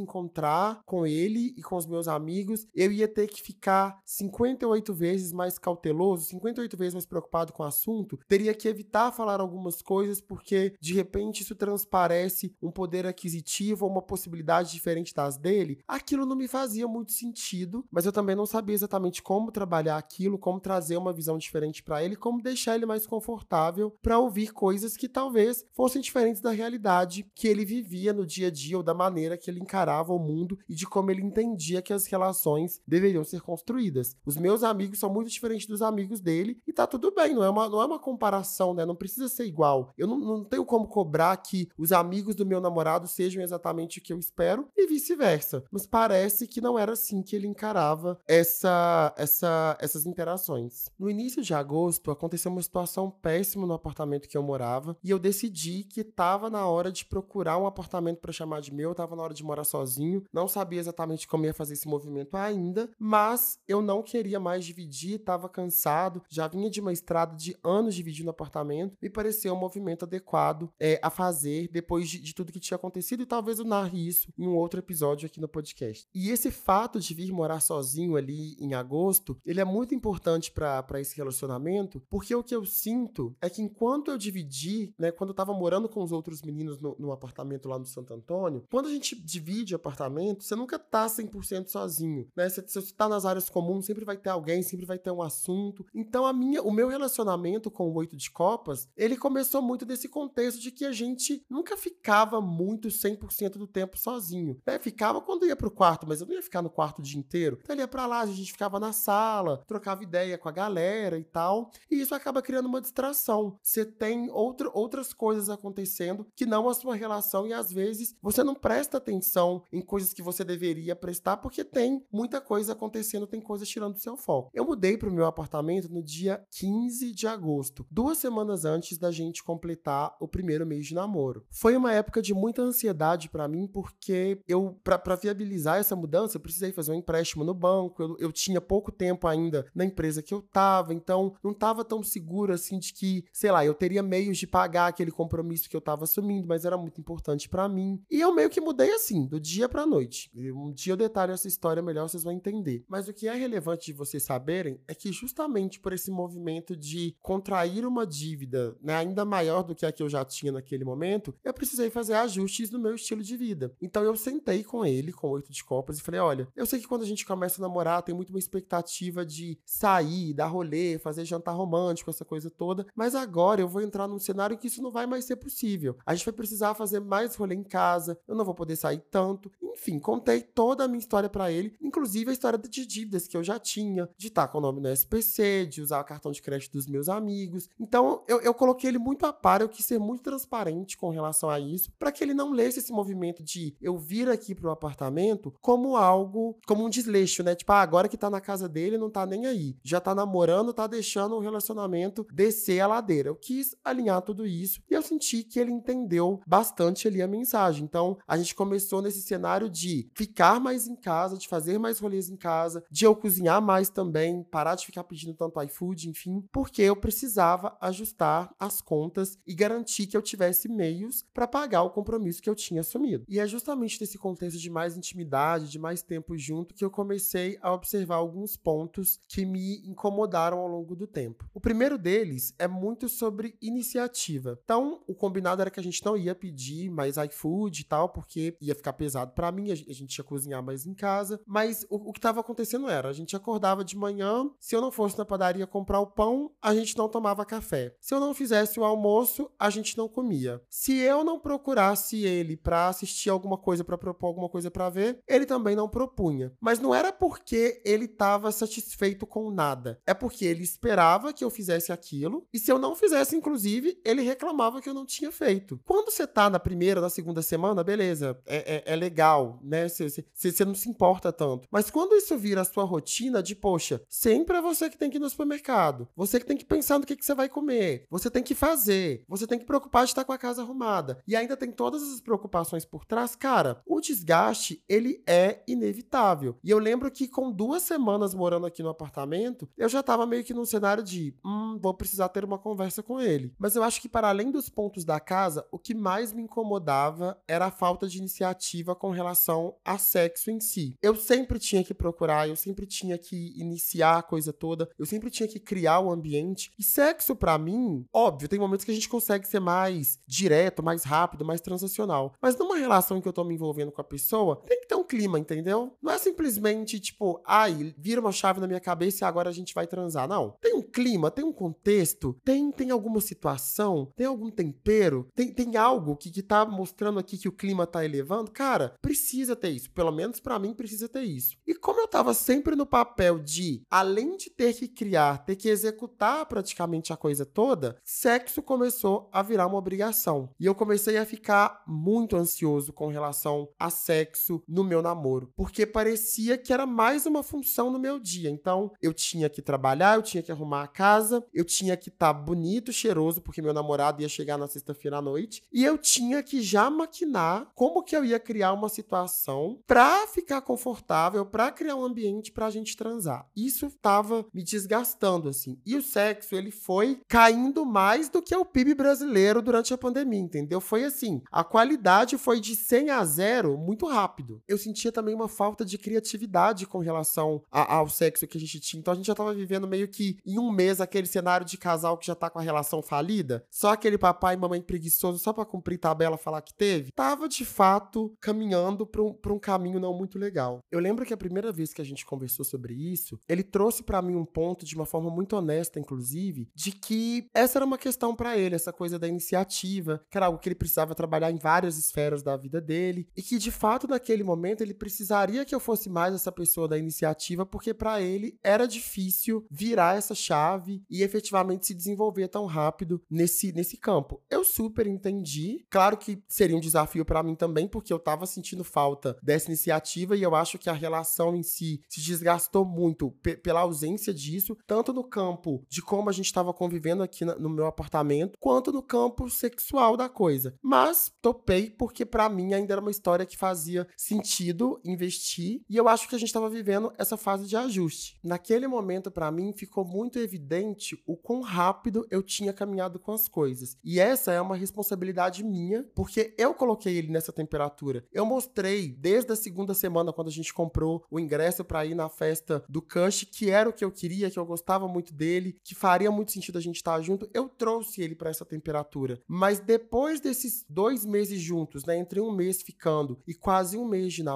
encontrar com ele e com os meus amigos, eu ia ter que ficar 58 vezes mais cauteloso, 58 vezes mais preocupado com o assunto, teria que evitar falar algumas coisas porque de repente isso transparece um poder aquisitivo ou uma possibilidade diferente das dele. Aquilo não me fazia muito sentido, mas eu também não sabia exatamente como trabalhar aquilo, como trazer uma visão diferente para ele, como deixar ele mais confortável para ouvir coisas que talvez fossem diferentes da realidade que ele vivia no dia a dia ou da maneira que ele encarava o mundo e de como ele entendia que as relações deveriam ser construídas. Os meus amigos são muito diferentes dos amigos dele e tá tudo bem, não é uma, não é uma comparação, né? Não precisa ser igual. Eu não, não tenho como cobrar que os amigos do meu namorado sejam exatamente o que eu espero e vice-versa. Mas parece que não era assim que ele encarava essa, essa, essas interações. No início de agosto, aconteceu uma situação péssima no apartamento que eu morava e eu decidi que estava na hora de procurar um apartamento para chamar de meu, estava na hora de morar sozinho, não sabia exatamente como ia fazer esse movimento ainda, mas eu não queria mais dividir, estava cansado, já vinha de uma estrada de anos dividindo apartamento, me pareceu um movimento adequado é, a fazer depois de, de tudo que tinha acontecido e talvez eu narre isso em um outro episódio aqui no podcast. E esse fato de vir morar sozinho ali em agosto, ele é muito importante para esse relacionamento, porque o que eu sinto é que enquanto eu dividi, né, quando eu tava morando com os outros meninos no, no apartamento lá no Santo Antônio, quando a gente divide apartamento, você nunca tá 100% sozinho, né? Se você tá nas áreas comuns, sempre vai ter alguém, sempre vai ter um assunto. Então a minha, o meu relacionamento com o Oito de Copas, ele começou muito desse contexto de que a gente nunca ficava muito 100% do tempo sozinho, né? Ficava quando ia pro quarto, mas eu não ia ficar no quarto o dia inteiro. Então ele ia pra lá, a gente ficava na sala, trocava ideia com a galera e tal. E isso acaba criando uma distração. Você tem outro, outras coisas acontecendo que não a sua relação e às vezes você não presta atenção em coisas que você deveria prestar porque tem muita coisa acontecendo, tem coisas tirando do seu foco. Eu mudei pro meu apartamento no dia 15 de agosto, duas semanas antes da gente completar o primeiro mês de namoro. Foi uma época de muita ansiedade para mim porque eu para viabilizar essa mudança, eu precisei fazer um empréstimo no banco, eu, eu tinha pouco tempo ainda na empresa que eu tava, então não tava tão seguro assim de que, sei lá, eu teria meios de pagar aquele compromisso que eu tava assumindo, mas era muito importante para mim. E eu meio que mudei assim, do dia pra noite. Um dia eu detalho essa história melhor, vocês vão entender. Mas o que é relevante de vocês saberem é que justamente por esse movimento de contrair uma dívida né, ainda maior do que a que eu já tinha naquele momento, eu precisei fazer ajustes no meu estilo de vida. Então eu sentei com ele, com oito de copas, e falei: olha, eu sei que quando a gente começa a namorar, tem muito uma expectativa de sair, dar rolê, fazer jantar romântico, essa coisa toda. Mas agora eu vou entrar num cenário que isso não vai mais ser possível. A gente vai precisar fazer mais rolê em casa, eu não vou poder sair tanto. Enfim, contei toda a minha história para ele, inclusive a história de dívidas que eu já tinha, de estar com o nome no SPC, de usar o cartão de crédito dos meus amigos. Então eu, eu coloquei ele muito a par, eu quis ser muito transparente com relação a isso, para que ele não lesse esse movimento de eu vir aqui pro apartamento como algo, como um desleixo, né? Tipo, ah, agora que tá na casa dele, não tá nem aí. Já tá namorando, tá deixando o relacionamento descer a ladeira. Eu quis alinhar tudo isso e eu senti que ele entendeu bastante ali a mensagem. Então, a gente começou nesse cenário de ficar ficar mais em casa, de fazer mais rolês em casa, de eu cozinhar mais também, parar de ficar pedindo tanto iFood, enfim, porque eu precisava ajustar as contas e garantir que eu tivesse meios para pagar o compromisso que eu tinha assumido. E é justamente nesse contexto de mais intimidade, de mais tempo junto, que eu comecei a observar alguns pontos que me incomodaram ao longo do tempo. O primeiro deles é muito sobre iniciativa. Então, o combinado era que a gente não ia pedir mais iFood e tal, porque ia ficar pesado para mim, a gente ia cozinhar mais em casa. Mas o, o que estava acontecendo era, a gente acordava de manhã, se eu não fosse na padaria comprar o pão, a gente não tomava café. Se eu não fizesse o almoço, a gente não comia. Se eu não procurasse ele para assistir alguma coisa, para propor alguma coisa para ver, ele também não propunha. Mas não era porque ele estava satisfeito com nada. É porque ele esperava que eu fizesse aquilo, e se eu não fizesse, inclusive, ele reclamava que eu não tinha feito. Quando você tá na primeira, na segunda semana, beleza, é, é, é legal, né? Você não se importa tanto. Mas quando isso vira a sua rotina de, poxa, sempre é você que tem que ir no supermercado, você que tem que pensar no que, que você vai comer, você tem que fazer, você tem que preocupar de estar com a casa arrumada, e ainda tem todas essas preocupações por trás, cara, o desgaste, ele é inevitável. E eu lembro que com duas semanas morando aqui no apartamento, eu já tava meio que num cenário de, hum, vou precisar ter uma conversa com ele. Mas eu acho que para além dos pontos da casa, o que mais me incomodava era a falta de iniciativa com relação a sexo em si. Eu sempre tinha que procurar, eu sempre tinha que iniciar a coisa toda, eu sempre tinha que criar o ambiente. E sexo para mim, óbvio, tem momentos que a gente consegue ser mais direto, mais rápido, mais transacional. Mas numa relação em que eu tô me envolvendo com a pessoa, tem que ter clima, entendeu? Não é simplesmente tipo, ai, vira uma chave na minha cabeça e agora a gente vai transar. Não. Tem um clima, tem um contexto, tem, tem alguma situação, tem algum tempero, tem, tem algo que, que tá mostrando aqui que o clima tá elevando. Cara, precisa ter isso. Pelo menos para mim precisa ter isso. E como eu tava sempre no papel de, além de ter que criar, ter que executar praticamente a coisa toda, sexo começou a virar uma obrigação. E eu comecei a ficar muito ansioso com relação a sexo no meu namoro, porque parecia que era mais uma função no meu dia. Então, eu tinha que trabalhar, eu tinha que arrumar a casa, eu tinha que estar tá bonito, cheiroso, porque meu namorado ia chegar na sexta-feira à noite, e eu tinha que já maquinar como que eu ia criar uma situação para ficar confortável, para criar um ambiente pra gente transar. Isso tava me desgastando assim. E o sexo, ele foi caindo mais do que o PIB brasileiro durante a pandemia, entendeu? Foi assim, a qualidade foi de 100 a 0 muito rápido. Eu sentia também uma falta de criatividade com relação a, ao sexo que a gente tinha. Então a gente já tava vivendo meio que em um mês aquele cenário de casal que já tá com a relação falida, só aquele papai e mamãe preguiçoso só para cumprir tabela falar que teve, tava de fato caminhando para um, um caminho não muito legal. Eu lembro que a primeira vez que a gente conversou sobre isso, ele trouxe para mim um ponto de uma forma muito honesta, inclusive, de que essa era uma questão para ele, essa coisa da iniciativa, que era algo que ele precisava trabalhar em várias esferas da vida dele e que de fato naquele momento ele precisaria que eu fosse mais essa pessoa da iniciativa, porque para ele era difícil virar essa chave e efetivamente se desenvolver tão rápido nesse, nesse campo. Eu super entendi. Claro que seria um desafio para mim também, porque eu tava sentindo falta dessa iniciativa e eu acho que a relação em si se desgastou muito pela ausência disso, tanto no campo de como a gente estava convivendo aqui no meu apartamento, quanto no campo sexual da coisa. Mas topei porque para mim ainda era uma história que fazia sentido investir e eu acho que a gente estava vivendo essa fase de ajuste. Naquele momento para mim ficou muito evidente o quão rápido eu tinha caminhado com as coisas. E essa é uma responsabilidade minha, porque eu coloquei ele nessa temperatura. Eu mostrei desde a segunda semana quando a gente comprou o ingresso para ir na festa do Cush, que era o que eu queria, que eu gostava muito dele, que faria muito sentido a gente estar junto. Eu trouxe ele para essa temperatura. Mas depois desses dois meses juntos, né, entre um mês ficando e quase um mês de namoro,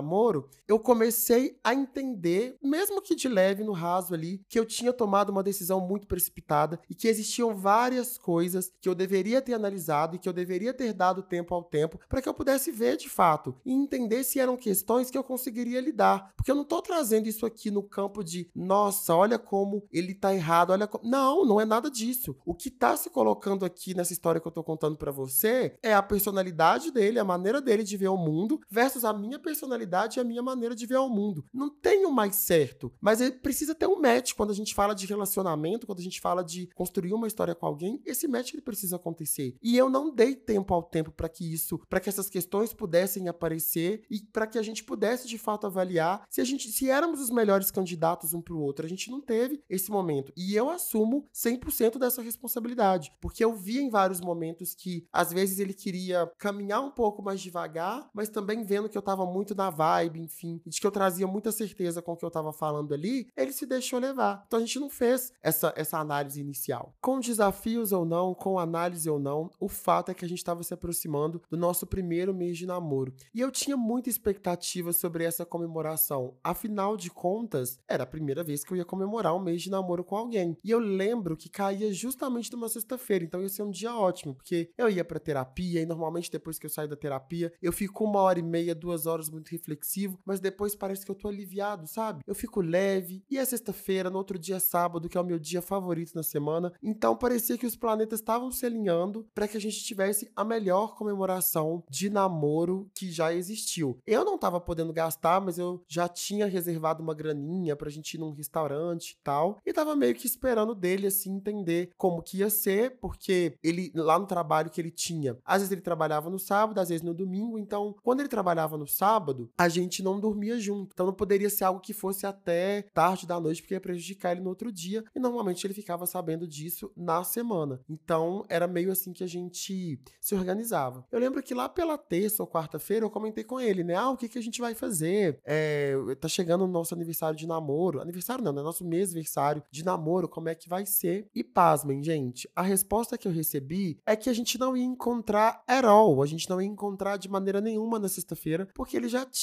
eu comecei a entender, mesmo que de leve no raso ali, que eu tinha tomado uma decisão muito precipitada e que existiam várias coisas que eu deveria ter analisado e que eu deveria ter dado tempo ao tempo para que eu pudesse ver de fato e entender se eram questões que eu conseguiria lidar. Porque eu não tô trazendo isso aqui no campo de, nossa, olha como ele tá errado, olha como... Não, não é nada disso. O que tá se colocando aqui nessa história que eu tô contando para você é a personalidade dele, a maneira dele de ver o mundo versus a minha personalidade e a minha maneira de ver o mundo. Não tem o mais certo, mas ele precisa ter um match quando a gente fala de relacionamento, quando a gente fala de construir uma história com alguém, esse match ele precisa acontecer. E eu não dei tempo ao tempo para que isso, para que essas questões pudessem aparecer e para que a gente pudesse de fato avaliar se a gente se éramos os melhores candidatos um para o outro. A gente não teve esse momento. E eu assumo 100% dessa responsabilidade, porque eu vi em vários momentos que às vezes ele queria caminhar um pouco mais devagar, mas também vendo que eu tava muito na vibe, enfim, de que eu trazia muita certeza com o que eu tava falando ali, ele se deixou levar. Então a gente não fez essa, essa análise inicial. Com desafios ou não, com análise ou não, o fato é que a gente estava se aproximando do nosso primeiro mês de namoro. E eu tinha muita expectativa sobre essa comemoração. Afinal de contas, era a primeira vez que eu ia comemorar um mês de namoro com alguém. E eu lembro que caía justamente numa sexta-feira, então ia ser um dia ótimo, porque eu ia para terapia e normalmente depois que eu saio da terapia, eu fico uma hora e meia, duas horas muito reflexivo, mas depois parece que eu tô aliviado, sabe? Eu fico leve. E é sexta-feira, no outro dia é sábado, que é o meu dia favorito na semana. Então parecia que os planetas estavam se alinhando para que a gente tivesse a melhor comemoração de namoro que já existiu. Eu não tava podendo gastar, mas eu já tinha reservado uma graninha pra gente ir num restaurante e tal. E tava meio que esperando dele, assim, entender como que ia ser, porque ele, lá no trabalho que ele tinha, às vezes ele trabalhava no sábado, às vezes no domingo. Então, quando ele trabalhava no sábado, a gente não dormia junto. Então, não poderia ser algo que fosse até tarde da noite, porque ia prejudicar ele no outro dia. E normalmente ele ficava sabendo disso na semana. Então, era meio assim que a gente se organizava. Eu lembro que lá pela terça ou quarta-feira eu comentei com ele, né? Ah, o que, que a gente vai fazer? É, tá chegando o nosso aniversário de namoro. Aniversário não, né? Nosso mês-versário de namoro, como é que vai ser? E pasmem, gente, a resposta que eu recebi é que a gente não ia encontrar at. A gente não ia encontrar de maneira nenhuma na sexta-feira, porque ele já tinha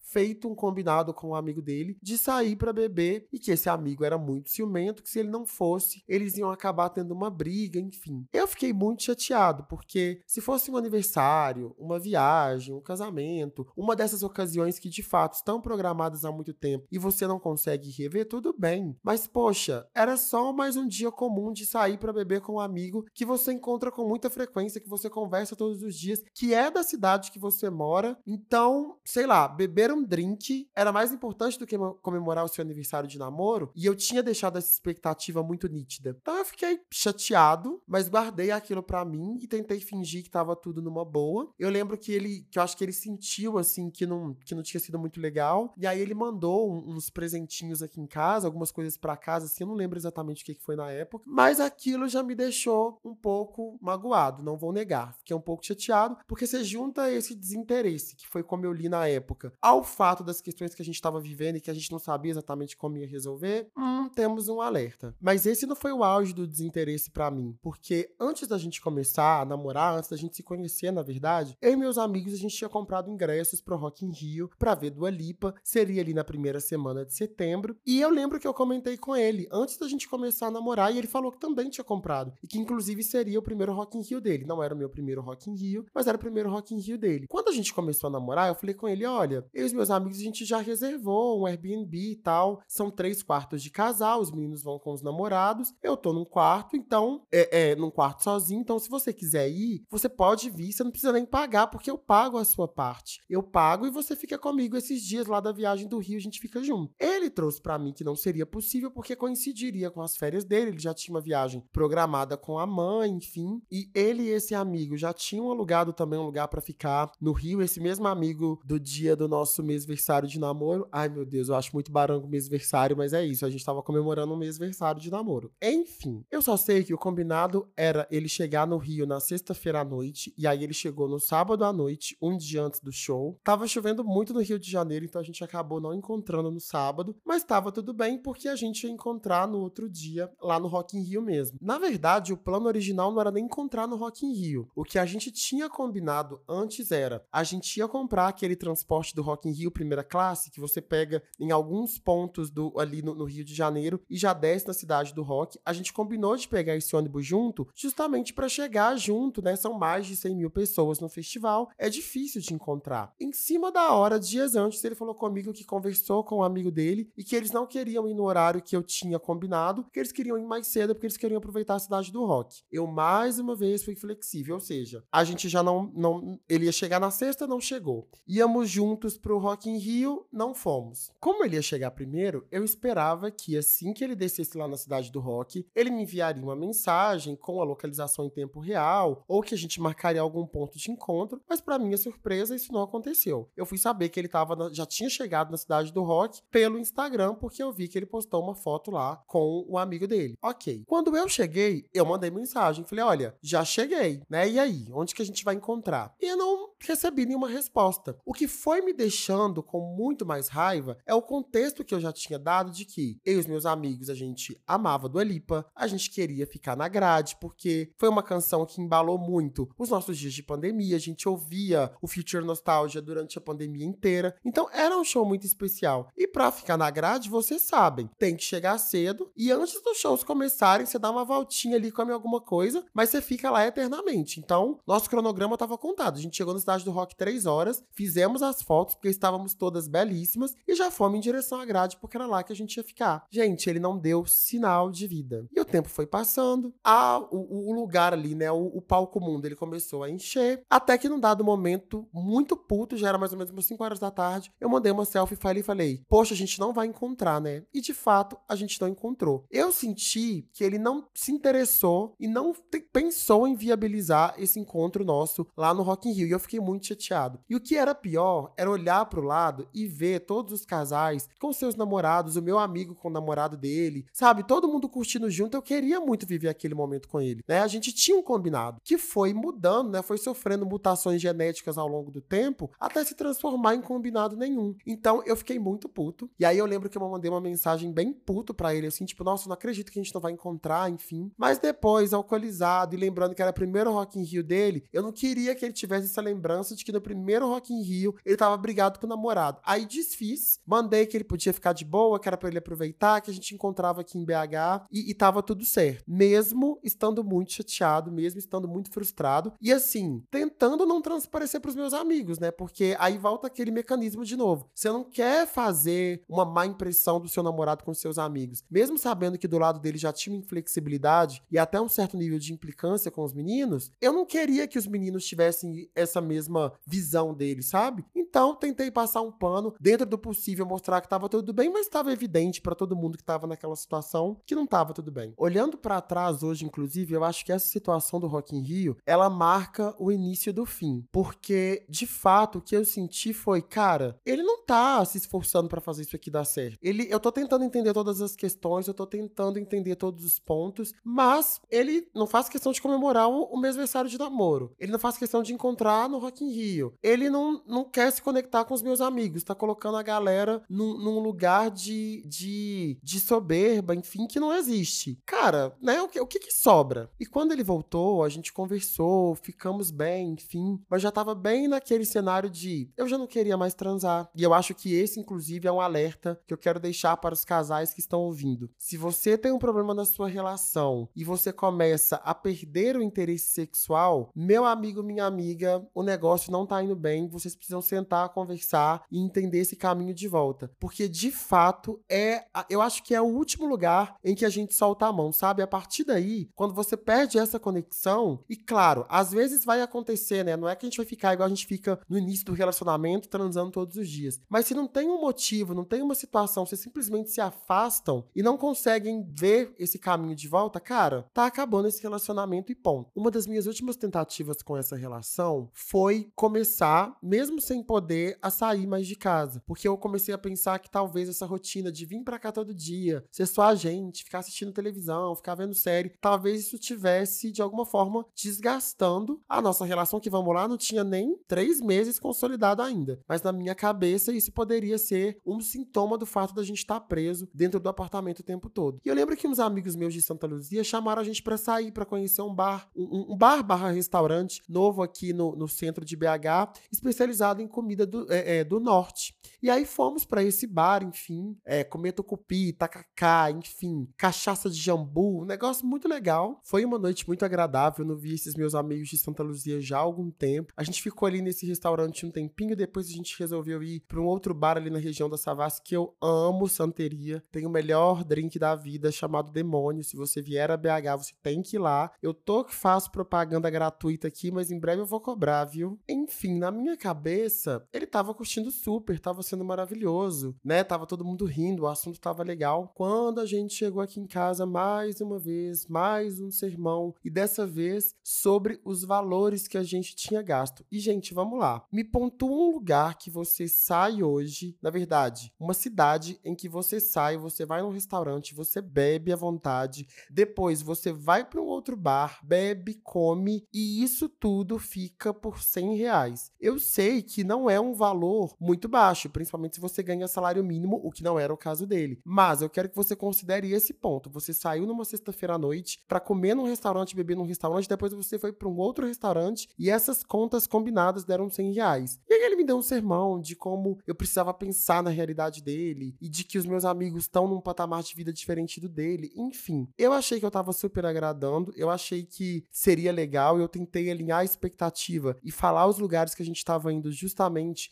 feito um combinado com um amigo dele de sair para beber e que esse amigo era muito ciumento, que se ele não fosse, eles iam acabar tendo uma briga, enfim. Eu fiquei muito chateado, porque se fosse um aniversário, uma viagem, um casamento, uma dessas ocasiões que de fato estão programadas há muito tempo e você não consegue rever, tudo bem. Mas poxa, era só mais um dia comum de sair para beber com um amigo que você encontra com muita frequência, que você conversa todos os dias, que é da cidade que você mora. Então, sei lá, beber um drink era mais importante do que comemorar o seu aniversário de namoro, e eu tinha deixado essa expectativa muito nítida. Então eu fiquei chateado, mas guardei aquilo para mim e tentei fingir que tava tudo numa boa. Eu lembro que ele, que eu acho que ele sentiu assim que não, que não tinha sido muito legal, e aí ele mandou uns presentinhos aqui em casa, algumas coisas para casa, assim, eu não lembro exatamente o que foi na época, mas aquilo já me deixou um pouco magoado, não vou negar. Fiquei um pouco chateado, porque você junta esse desinteresse, que foi como eu li na época, ao fato das questões que a gente estava vivendo e que a gente não sabia exatamente como ia resolver, hum, temos um alerta. Mas esse não foi o auge do desinteresse para mim, porque antes da gente começar a namorar, antes da gente se conhecer, na verdade, eu e meus amigos a gente tinha comprado ingressos pro Rock in Rio para ver Dua Lipa, seria ali na primeira semana de setembro, e eu lembro que eu comentei com ele antes da gente começar a namorar e ele falou que também tinha comprado e que inclusive seria o primeiro Rock in Rio dele. Não era o meu primeiro Rock in Rio, mas era o primeiro Rock in Rio dele. Quando a gente começou a namorar, eu falei com ele: olha, eu e os meus amigos a gente já reservou um Airbnb e tal. São três quartos de casal, os meninos vão com os namorados. Eu tô num quarto, então, é, é num quarto sozinho. Então, se você quiser ir, você pode vir, você não precisa nem pagar, porque eu pago a sua parte. Eu pago e você fica comigo esses dias lá da viagem do Rio, a gente fica junto. Ele trouxe para mim que não seria possível porque coincidiria com as férias dele, ele já tinha uma viagem programada com a mãe, enfim, e ele e esse amigo já tinham alugado também um lugar para ficar no Rio, esse mesmo amigo do dia do nosso mêsversário de namoro. Ai, meu Deus, eu acho muito baranco mêsversário, mas é isso, a gente tava comemorando um mêsversário de namoro. Enfim, eu só sei que o combinado era ele chegar no Rio na sexta-feira à noite, e aí ele chegou no sábado à noite, um dia antes do show. Tava chovendo muito no Rio de Janeiro, então a gente acabou não encontrando no sábado, mas tava tudo bem porque a gente ia encontrar no outro dia lá no Rock in Rio mesmo. Na verdade, o plano original não era nem encontrar no Rock in Rio. O que a gente tinha combinado antes era a gente ia comprar aquele transporte do Rock in Rio primeira classe que você pega em alguns pontos do ali no, no Rio de Janeiro e já desce na cidade do Rock. A gente combinou de pegar esse ônibus junto, justamente para chegar junto, né? São mais de 100 mil pessoas no festival. É difícil de encontrar. Em cima da hora, dias antes, ele falou comigo que conversou com um amigo dele e que eles não queriam ir no horário que eu tinha combinado, que eles queriam ir mais cedo porque eles queriam aproveitar a cidade do rock. Eu mais uma vez fui flexível, ou seja, a gente já não não ele ia chegar na sexta, não chegou. Íamos juntos pro Rock in Rio, não fomos. Como ele ia chegar primeiro, eu esperava que assim que ele descesse lá na cidade do rock, ele me enviaria uma mensagem com a localização em tempo real ou que a gente marcaria algum ponto de encontro, mas para minha surpresa isso não aconteceu. eu fui saber que ele tava na, já tinha chegado na cidade do rock pelo Instagram, porque eu vi que ele postou uma foto lá com o amigo dele. Ok. Quando eu cheguei, eu mandei mensagem. Falei, olha, já cheguei, né? E aí? Onde que a gente vai encontrar? E eu não recebi nenhuma resposta. O que foi me deixando com muito mais raiva é o contexto que eu já tinha dado de que eu e os meus amigos, a gente amava do Lipa, a gente queria ficar na grade, porque foi uma canção que embalou muito os nossos dias de pandemia, a gente ouvia o Future Nostalgia durante a pandemia inteira. Então era um show muito especial. E para ficar na grade, vocês sabem, tem que chegar cedo e antes dos shows começarem, você dá uma voltinha ali, come alguma coisa, mas você fica lá eternamente. Então, nosso cronograma estava contado. A gente chegou no Cidade do Rock três horas, fizemos as fotos, porque estávamos todas belíssimas, e já fomos em direção à grade, porque era lá que a gente ia ficar. Gente, ele não deu sinal de vida. E o tempo foi passando, a, o, o lugar ali, né, o, o palco mundo, ele começou a encher, até que num dado momento, muito puto, já era mais ou menos umas 5 horas da tarde, eu mandei uma selfie e falei, poxa, a gente não vai encontrar, né? E de fato, a gente não encontrou. Eu senti que ele não se interessou e não pensou em viabilizar esse encontro nosso lá no Rock in Rio, e eu fiquei muito chateado. E o que era pior era olhar pro lado e ver todos os casais com seus namorados, o meu amigo com o namorado dele, sabe? Todo mundo curtindo junto. Eu queria muito viver aquele momento com ele, né? A gente tinha um combinado que foi mudando, né? Foi sofrendo mutações genéticas ao longo do tempo até se transformar em combinado nenhum. Então eu fiquei muito puto. E aí eu lembro que eu mandei uma mensagem bem puto para ele, assim, tipo, nossa, não acredito que a gente não vai encontrar, enfim. Mas depois, alcoolizado e lembrando que era o primeiro Rock in Rio dele, eu não queria que ele tivesse essa lembrança de que no primeiro Rock in Rio ele tava brigado com o namorado. Aí desfiz, mandei que ele podia ficar de boa, que era pra ele aproveitar, que a gente encontrava aqui em BH e, e tava tudo certo. Mesmo estando muito chateado, mesmo estando muito frustrado. E assim, tentando não transparecer pros meus amigos, né? Porque aí volta aquele mecanismo de novo. Você não quer fazer uma má impressão do seu namorado com seus amigos. Mesmo sabendo que do lado dele já tinha inflexibilidade e até um certo nível de implicância com os meninos, eu não queria que os meninos tivessem essa mesma visão dele, sabe? Então, tentei passar um pano, dentro do possível, mostrar que tava tudo bem, mas estava evidente para todo mundo que tava naquela situação que não tava tudo bem. Olhando para trás hoje, inclusive, eu acho que essa situação do Rock in Rio, ela marca o início do fim, porque de fato o que eu senti foi, cara, ele não tá se esforçando para fazer isso aqui dar certo. Ele, eu tô tentando entender todas as questões, eu tô tentando entender todos os pontos, mas ele não faz questão de comemorar o, o mês aniversário de namoro. Ele não faz questão de encontrar no Rock in Rio. Ele não, não quer se conectar com os meus amigos, tá colocando a galera num, num lugar de, de, de soberba, enfim, que não existe. Cara, né, o que, o que que sobra? E quando ele voltou, a gente conversou, ficamos bem, enfim, mas já tava bem naquele cenário de eu já não queria mais transar. E eu acho que esse, inclusive, é um alerta que eu quero deixar para os casais que estão ouvindo. Se você tem um problema na sua relação e você começa a perder o interesse sexual, meu amigo, minha amiga, o negócio não tá indo bem, vocês precisam sentar, conversar e entender esse caminho de volta. Porque de fato é, eu acho que é o último lugar em que a gente solta a mão, sabe? A partir daí, quando você perde essa conexão, e claro, às vezes vai acontecer, né? Não é que a gente vai ficar igual a gente fica no início do relacionamento transando todos os dias. Mas se não tem um motivo, não tem uma situação, vocês simplesmente se afastam e não conseguem ver esse caminho de volta, cara, tá acabando esse relacionamento e ponto. Uma das minhas últimas tentativas com essa relação foi começar, mesmo sem poder, a sair mais de casa. Porque eu comecei a pensar que talvez essa rotina de vir para cá todo dia, ser só a gente, ficar assistindo televisão, ficar vendo série, talvez isso tivesse, de alguma forma, desgastando a nossa relação, que vamos lá, não tinha nem três meses consolidada ainda. Mas na minha cabeça, isso poderia ser um sintoma do fato da gente estar tá preso dentro do apartamento o tempo todo. E eu lembro que uns amigos meus de Santa Luzia chamaram a gente para sair, para conhecer um bar, um, um bar barra restaurante novo aqui no, no centro de BH, especializado em comida do, é, é, do norte. E aí fomos para esse bar, enfim, é, comer tucupi, tacacá, enfim, cachaça de jambu, um negócio muito legal. Foi uma noite muito agradável, eu não vi esses meus amigos de Santa Luzia já há algum tempo. A gente ficou ali nesse restaurante um tempinho, depois a gente resolveu ir para um outro bar ali na região da Savassi, que eu amo Santeria. Tem o melhor drink da vida, chamado Demônio. Se você vier a BH, você tem que ir lá. Eu tô que faço propaganda gratuita aqui, mas em breve eu vou cobrar, viu? Enfim, na minha cabeça, ele tava curtindo super, tava sendo maravilhoso, né? Tava todo mundo rindo, o assunto tava legal. Quando a gente chegou aqui em casa, mais uma vez, mais um sermão, e dessa vez sobre os valores que a gente tinha gasto. E, gente, vamos lá. Me pontua um lugar que você sai hoje, na verdade, uma cidade em que você sai, você vai num restaurante, você bebe à vontade, depois você vai para um outro bar, bebe, come e isso tudo fica por 100 reais. Eu sei que não é um valor muito baixo, principalmente se você ganha salário mínimo, o que não era o caso dele. Mas eu quero que você considere esse ponto. Você saiu numa sexta-feira à noite para comer num restaurante, beber num restaurante, depois você foi para um outro restaurante e essas contas combinadas deram 100 reais. E aí ele me deu um sermão de como eu precisava pensar na realidade dele e de que os meus amigos estão num patamar de vida diferente do dele. Enfim, eu achei que eu tava super agradando, eu achei que seria legal, eu tentei alinhar a expectativa e falar os lugares que a gente tava indo justamente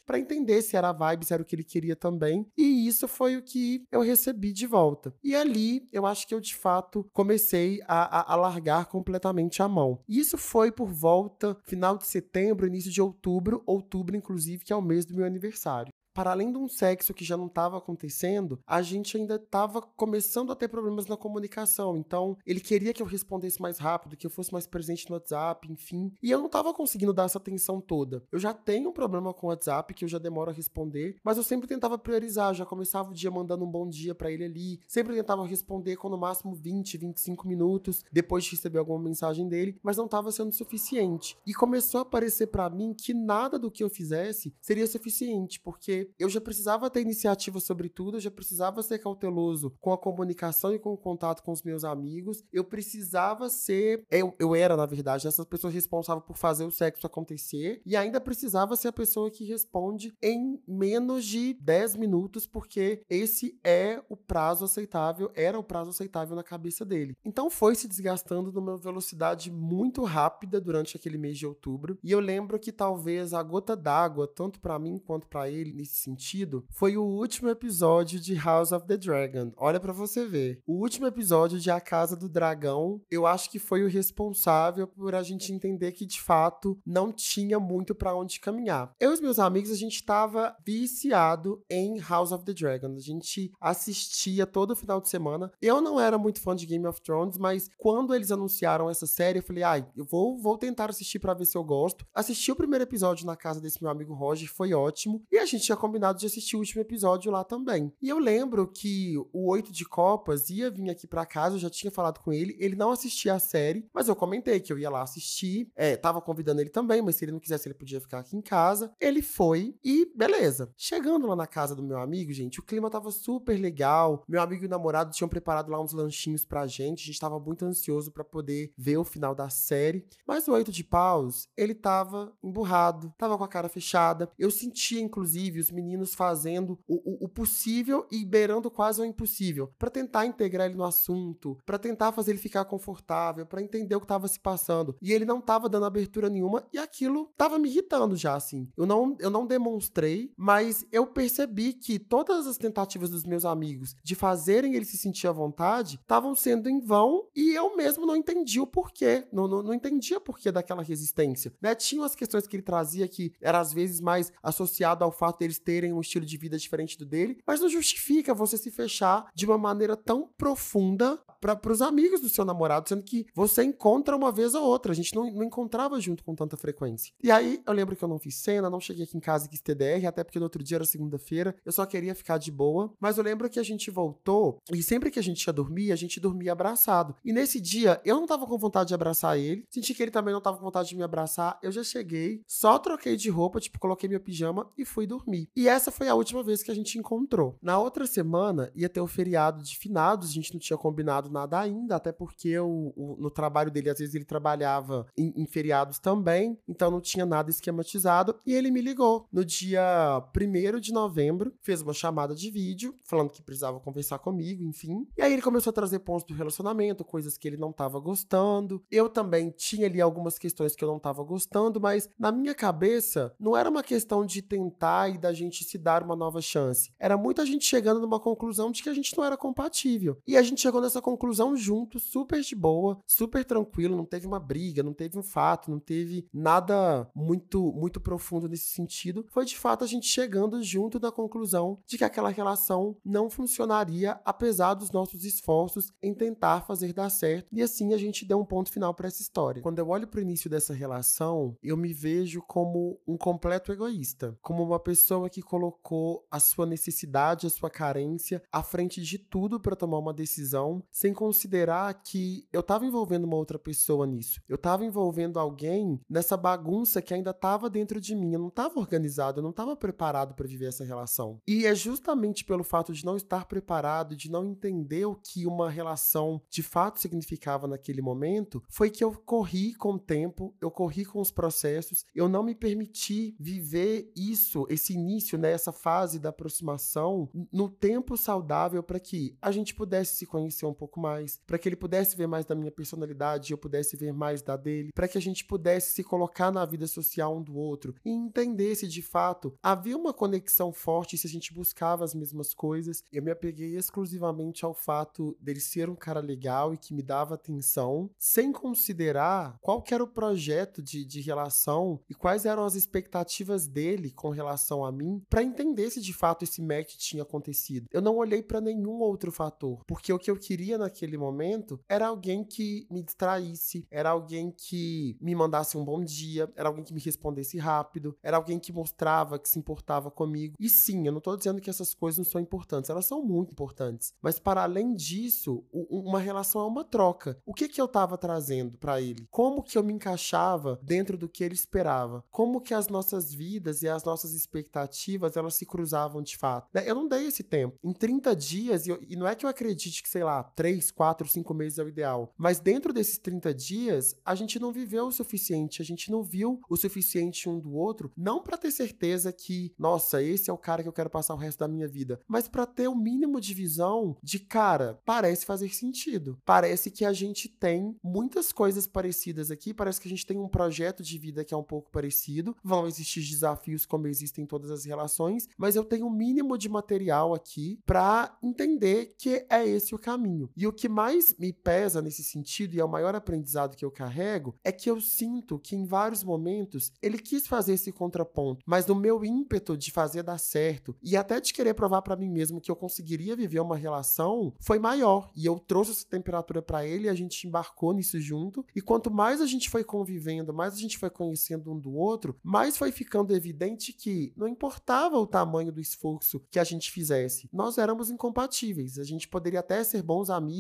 para entender se era a vibe, se era o que ele queria também. E isso foi o que eu recebi de volta. E ali eu acho que eu de fato comecei a, a, a largar completamente a mão. Isso foi por volta final de setembro, início de outubro, outubro inclusive, que é o mês do meu aniversário para além de um sexo que já não estava acontecendo, a gente ainda estava começando a ter problemas na comunicação. Então, ele queria que eu respondesse mais rápido, que eu fosse mais presente no WhatsApp, enfim. E eu não estava conseguindo dar essa atenção toda. Eu já tenho um problema com o WhatsApp, que eu já demoro a responder, mas eu sempre tentava priorizar. Já começava o dia mandando um bom dia para ele ali. Sempre tentava responder com no máximo 20, 25 minutos depois de receber alguma mensagem dele, mas não estava sendo suficiente. E começou a aparecer para mim que nada do que eu fizesse seria suficiente, porque eu já precisava ter iniciativa sobre tudo, eu já precisava ser cauteloso com a comunicação e com o contato com os meus amigos, eu precisava ser, eu, eu era, na verdade, essa pessoa responsável por fazer o sexo acontecer, e ainda precisava ser a pessoa que responde em menos de 10 minutos, porque esse é o prazo aceitável, era o prazo aceitável na cabeça dele. Então foi se desgastando numa velocidade muito rápida durante aquele mês de outubro, e eu lembro que talvez a gota d'água, tanto para mim quanto para ele, nesse sentido foi o último episódio de House of the Dragon. Olha para você ver. O último episódio de A Casa do Dragão, eu acho que foi o responsável por a gente entender que de fato não tinha muito para onde caminhar. Eu e os meus amigos, a gente tava viciado em House of the Dragon. A gente assistia todo final de semana. Eu não era muito fã de Game of Thrones, mas quando eles anunciaram essa série, eu falei: "Ai, eu vou vou tentar assistir para ver se eu gosto". Assisti o primeiro episódio na casa desse meu amigo Roger, foi ótimo. E a gente já combinado de assistir o último episódio lá também. E eu lembro que o Oito de Copas ia vir aqui para casa, eu já tinha falado com ele, ele não assistia a série, mas eu comentei que eu ia lá assistir, é, tava convidando ele também, mas se ele não quisesse, ele podia ficar aqui em casa. Ele foi e beleza. Chegando lá na casa do meu amigo, gente, o clima tava super legal. Meu amigo e o namorado tinham preparado lá uns lanchinhos pra gente, a gente tava muito ansioso para poder ver o final da série. Mas o Oito de Paus, ele tava emburrado, tava com a cara fechada. Eu sentia, inclusive, os meninos fazendo o, o, o possível e beirando quase o impossível para tentar integrar ele no assunto, para tentar fazer ele ficar confortável, para entender o que estava se passando. E ele não estava dando abertura nenhuma e aquilo estava me irritando já, assim. Eu não, eu não demonstrei, mas eu percebi que todas as tentativas dos meus amigos de fazerem ele se sentir à vontade estavam sendo em vão e eu mesmo não entendi o porquê. Não, não, não entendia porquê daquela resistência. Né? Tinham as questões que ele trazia que era às vezes mais associado ao fato deles terem um estilo de vida diferente do dele, mas não justifica você se fechar de uma maneira tão profunda para os amigos do seu namorado, sendo que você encontra uma vez ou outra. A gente não, não encontrava junto com tanta frequência. E aí eu lembro que eu não fiz cena, não cheguei aqui em casa e quis TDR, até porque no outro dia era segunda-feira, eu só queria ficar de boa. Mas eu lembro que a gente voltou e sempre que a gente ia dormir, a gente dormia abraçado. E nesse dia eu não tava com vontade de abraçar ele, senti que ele também não tava com vontade de me abraçar. Eu já cheguei, só troquei de roupa, tipo, coloquei meu pijama e fui dormir. E essa foi a última vez que a gente encontrou. Na outra semana ia ter o feriado de finados, a gente não tinha combinado nada ainda, até porque o, o no trabalho dele, às vezes ele trabalhava em, em, feriados também, então não tinha nada esquematizado. E ele me ligou no dia 1 de novembro, fez uma chamada de vídeo, falando que precisava conversar comigo, enfim. E aí ele começou a trazer pontos do relacionamento, coisas que ele não estava gostando. Eu também tinha ali algumas questões que eu não estava gostando, mas na minha cabeça não era uma questão de tentar e da gente se dar uma nova chance. Era muita gente chegando numa conclusão de que a gente não era compatível. E a gente chegou nessa conclusão conclusão junto, super de boa, super tranquilo, não teve uma briga, não teve um fato, não teve nada muito muito profundo nesse sentido. Foi de fato a gente chegando junto da conclusão de que aquela relação não funcionaria apesar dos nossos esforços em tentar fazer dar certo. E assim a gente deu um ponto final para essa história. Quando eu olho para o início dessa relação, eu me vejo como um completo egoísta, como uma pessoa que colocou a sua necessidade, a sua carência à frente de tudo para tomar uma decisão, sem considerar que eu estava envolvendo uma outra pessoa nisso. Eu estava envolvendo alguém nessa bagunça que ainda estava dentro de mim. Eu não estava organizado, eu não estava preparado para viver essa relação. E é justamente pelo fato de não estar preparado, de não entender o que uma relação de fato significava naquele momento, foi que eu corri com o tempo, eu corri com os processos, eu não me permiti viver isso, esse início, né, essa fase da aproximação no tempo saudável para que a gente pudesse se conhecer um pouco mais, para que ele pudesse ver mais da minha personalidade, eu pudesse ver mais da dele, para que a gente pudesse se colocar na vida social um do outro e entender se de fato havia uma conexão forte se a gente buscava as mesmas coisas. Eu me apeguei exclusivamente ao fato dele ser um cara legal e que me dava atenção, sem considerar qual era o projeto de, de relação e quais eram as expectativas dele com relação a mim, para entender se de fato esse match tinha acontecido. Eu não olhei para nenhum outro fator, porque o que eu queria naquele momento era alguém que me distraísse, era alguém que me mandasse um bom dia, era alguém que me respondesse rápido, era alguém que mostrava que se importava comigo. E sim, eu não tô dizendo que essas coisas não são importantes, elas são muito importantes. Mas para além disso, uma relação é uma troca. O que que eu tava trazendo para ele? Como que eu me encaixava dentro do que ele esperava? Como que as nossas vidas e as nossas expectativas, elas se cruzavam de fato? Né, eu não dei esse tempo. Em 30 dias, e, não é que eu acredite que, sei lá, 3, 4, 5 meses é o ideal, mas dentro desses 30 dias, a gente não viveu o suficiente, a gente não viu o suficiente um do outro, não para ter certeza que, nossa, esse é o cara que eu quero passar o resto da minha vida, mas para ter o mínimo de visão de, cara, parece fazer sentido. Parece que a gente tem muitas coisas parecidas aqui, parece que a gente tem um projeto de vida que é um pouco parecido, vão existir desafios como existem em todas as relações, mas eu tenho o um mínimo de material aqui para entender que é esse o caminho. E o que mais me pesa nesse sentido, e é o maior aprendizado que eu carrego, é que eu sinto que em vários momentos ele quis fazer esse contraponto, mas no meu ímpeto de fazer dar certo e até de querer provar para mim mesmo que eu conseguiria viver uma relação foi maior. E eu trouxe essa temperatura para ele a gente embarcou nisso junto. E quanto mais a gente foi convivendo, mais a gente foi conhecendo um do outro, mais foi ficando evidente que não importava o tamanho do esforço que a gente fizesse, nós éramos incompatíveis. A gente poderia até ser bons amigos,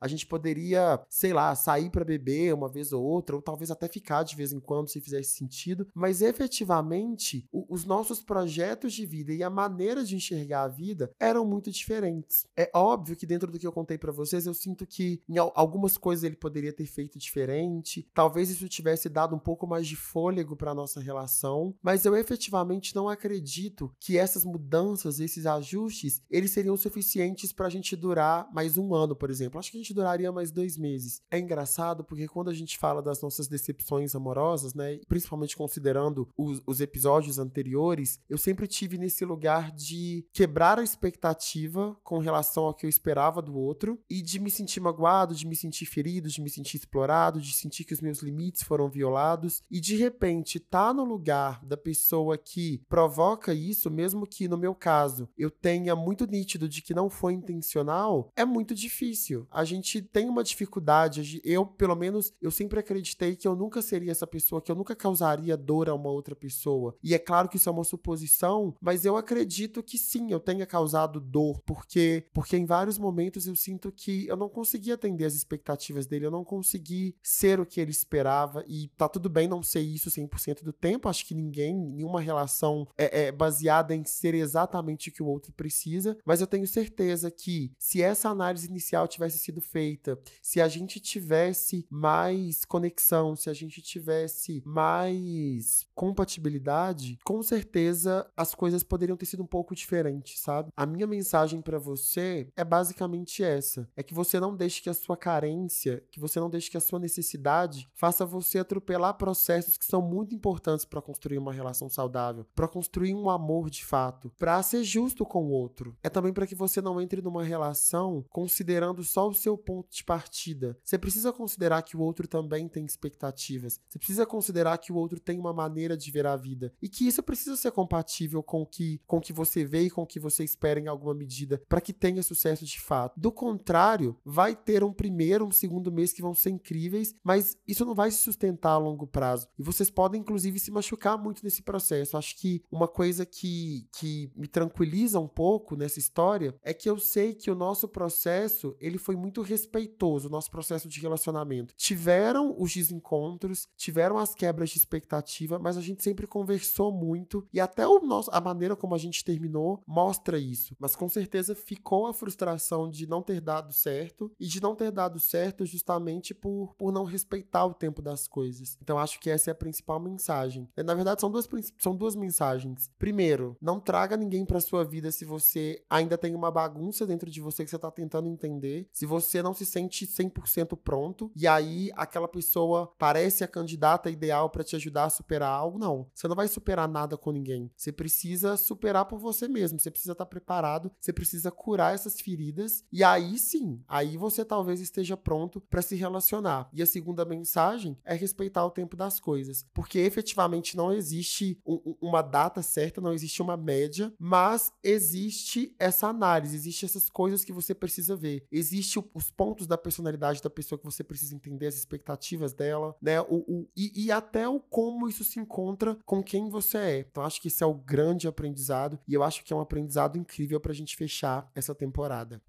a gente poderia, sei lá, sair para beber uma vez ou outra, ou talvez até ficar de vez em quando se fizesse sentido, mas efetivamente o, os nossos projetos de vida e a maneira de enxergar a vida eram muito diferentes. É óbvio que dentro do que eu contei para vocês, eu sinto que em algumas coisas ele poderia ter feito diferente, talvez isso tivesse dado um pouco mais de fôlego para nossa relação, mas eu efetivamente não acredito que essas mudanças, esses ajustes, eles seriam suficientes para a gente durar mais um ano, por exemplo. Acho que a gente duraria mais dois meses. É engraçado porque quando a gente fala das nossas decepções amorosas, né, principalmente considerando os, os episódios anteriores, eu sempre tive nesse lugar de quebrar a expectativa com relação ao que eu esperava do outro e de me sentir magoado, de me sentir ferido, de me sentir explorado, de sentir que os meus limites foram violados e de repente tá no lugar da pessoa que provoca isso, mesmo que no meu caso eu tenha muito nítido de que não foi intencional, é muito difícil. A gente tem uma dificuldade, eu pelo menos eu sempre acreditei que eu nunca seria essa pessoa, que eu nunca causaria dor a uma outra pessoa. E é claro que isso é uma suposição, mas eu acredito que sim, eu tenha causado dor, porque porque em vários momentos eu sinto que eu não consegui atender as expectativas dele, eu não consegui ser o que ele esperava e tá tudo bem não ser isso 100% do tempo, acho que ninguém, nenhuma relação é, é baseada em ser exatamente o que o outro precisa, mas eu tenho certeza que se essa análise inicial tivesse sido feita, se a gente tivesse mais conexão, se a gente tivesse mais compatibilidade, com certeza as coisas poderiam ter sido um pouco diferentes, sabe? A minha mensagem para você é basicamente essa: é que você não deixe que a sua carência, que você não deixe que a sua necessidade faça você atropelar processos que são muito importantes para construir uma relação saudável, para construir um amor de fato, para ser justo com o outro. É também para que você não entre numa relação considerando só o seu ponto de partida. Você precisa considerar que o outro também tem expectativas. Você precisa considerar que o outro tem uma maneira de ver a vida e que isso precisa ser compatível com o que, com que você vê e com o que você espera em alguma medida para que tenha sucesso de fato. Do contrário, vai ter um primeiro, um segundo mês que vão ser incríveis, mas isso não vai se sustentar a longo prazo. E vocês podem, inclusive, se machucar muito nesse processo. Acho que uma coisa que, que me tranquiliza um pouco nessa história é que eu sei que o nosso processo ele foi muito respeitoso, o nosso processo de relacionamento. Tiveram os desencontros, tiveram as quebras de expectativa, mas a gente sempre conversou muito e até o nosso, a maneira como a gente terminou mostra isso. Mas com certeza ficou a frustração de não ter dado certo e de não ter dado certo justamente por, por não respeitar o tempo das coisas. Então acho que essa é a principal mensagem. Na verdade, são duas, são duas mensagens. Primeiro, não traga ninguém para sua vida se você ainda tem uma bagunça dentro de você que você tá tentando entender, se você não se sente 100% pronto e aí aquela pessoa parece a candidata ideal para te ajudar a superar algo, não. Você não vai superar nada com ninguém. Você precisa superar por você mesmo. Você precisa estar tá preparado, você precisa curar essas feridas e aí sim, aí você talvez esteja pronto para se relacionar. E a segunda mensagem é respeitar o tempo das coisas, porque efetivamente não existe um, uma data certa, não existe uma média, mas existe essa análise, existe essas coisas que você precisa ver. Existe o, os pontos da personalidade da pessoa que você precisa entender, as expectativas dela, né? O, o e, e, até o como isso se encontra com quem você é. Então, acho que esse é o grande aprendizado e eu acho que é um aprendizado incrível pra gente fechar essa temporada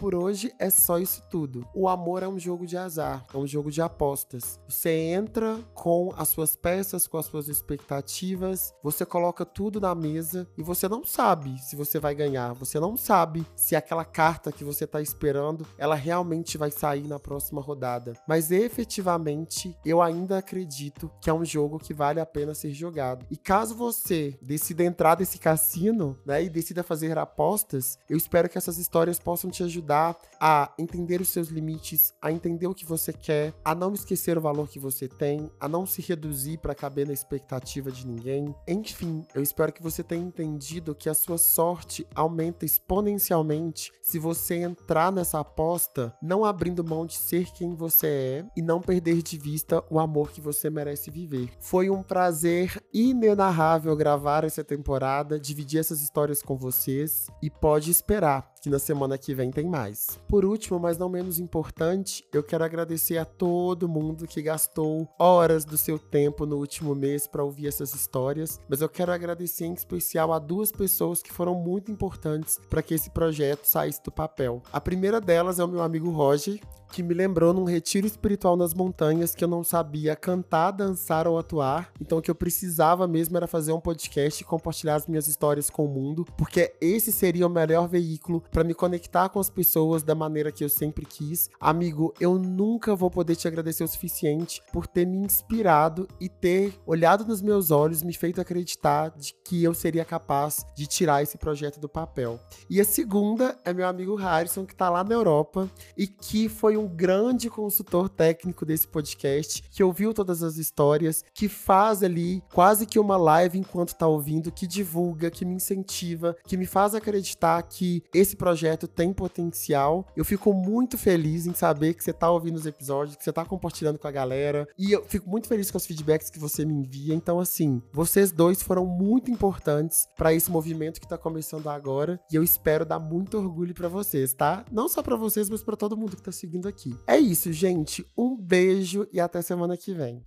por hoje é só isso tudo. O amor é um jogo de azar, é um jogo de apostas. Você entra com as suas peças, com as suas expectativas, você coloca tudo na mesa e você não sabe se você vai ganhar, você não sabe se aquela carta que você tá esperando, ela realmente vai sair na próxima rodada. Mas efetivamente, eu ainda acredito que é um jogo que vale a pena ser jogado. E caso você decida entrar nesse cassino, né, e decida fazer apostas, eu espero que essas histórias possam te ajudar ajudar a entender os seus limites, a entender o que você quer, a não esquecer o valor que você tem, a não se reduzir para caber na expectativa de ninguém. Enfim, eu espero que você tenha entendido que a sua sorte aumenta exponencialmente se você entrar nessa aposta não abrindo mão de ser quem você é e não perder de vista o amor que você merece viver. Foi um prazer inenarrável gravar essa temporada, dividir essas histórias com vocês e pode esperar que na semana que vem tem mais. Por último, mas não menos importante, eu quero agradecer a todo mundo que gastou horas do seu tempo no último mês para ouvir essas histórias, mas eu quero agradecer em especial a duas pessoas que foram muito importantes para que esse projeto saísse do papel. A primeira delas é o meu amigo Roger, que me lembrou num retiro espiritual nas montanhas que eu não sabia cantar, dançar ou atuar. Então o que eu precisava mesmo era fazer um podcast e compartilhar as minhas histórias com o mundo, porque esse seria o melhor veículo para me conectar com as pessoas da maneira que eu sempre quis. Amigo, eu nunca vou poder te agradecer o suficiente por ter me inspirado e ter olhado nos meus olhos, me feito acreditar de que eu seria capaz de tirar esse projeto do papel. E a segunda é meu amigo Harrison, que tá lá na Europa e que foi um grande consultor técnico desse podcast, que ouviu todas as histórias, que faz ali quase que uma live enquanto tá ouvindo, que divulga, que me incentiva, que me faz acreditar que esse projeto tem potencial. Eu fico muito feliz em saber que você tá ouvindo os episódios, que você tá compartilhando com a galera, e eu fico muito feliz com os feedbacks que você me envia. Então, assim, vocês dois foram muito importantes para esse movimento que tá começando agora, e eu espero dar muito orgulho para vocês, tá? Não só para vocês, mas para todo mundo que tá seguindo aqui. É isso, gente. Um beijo e até semana que vem.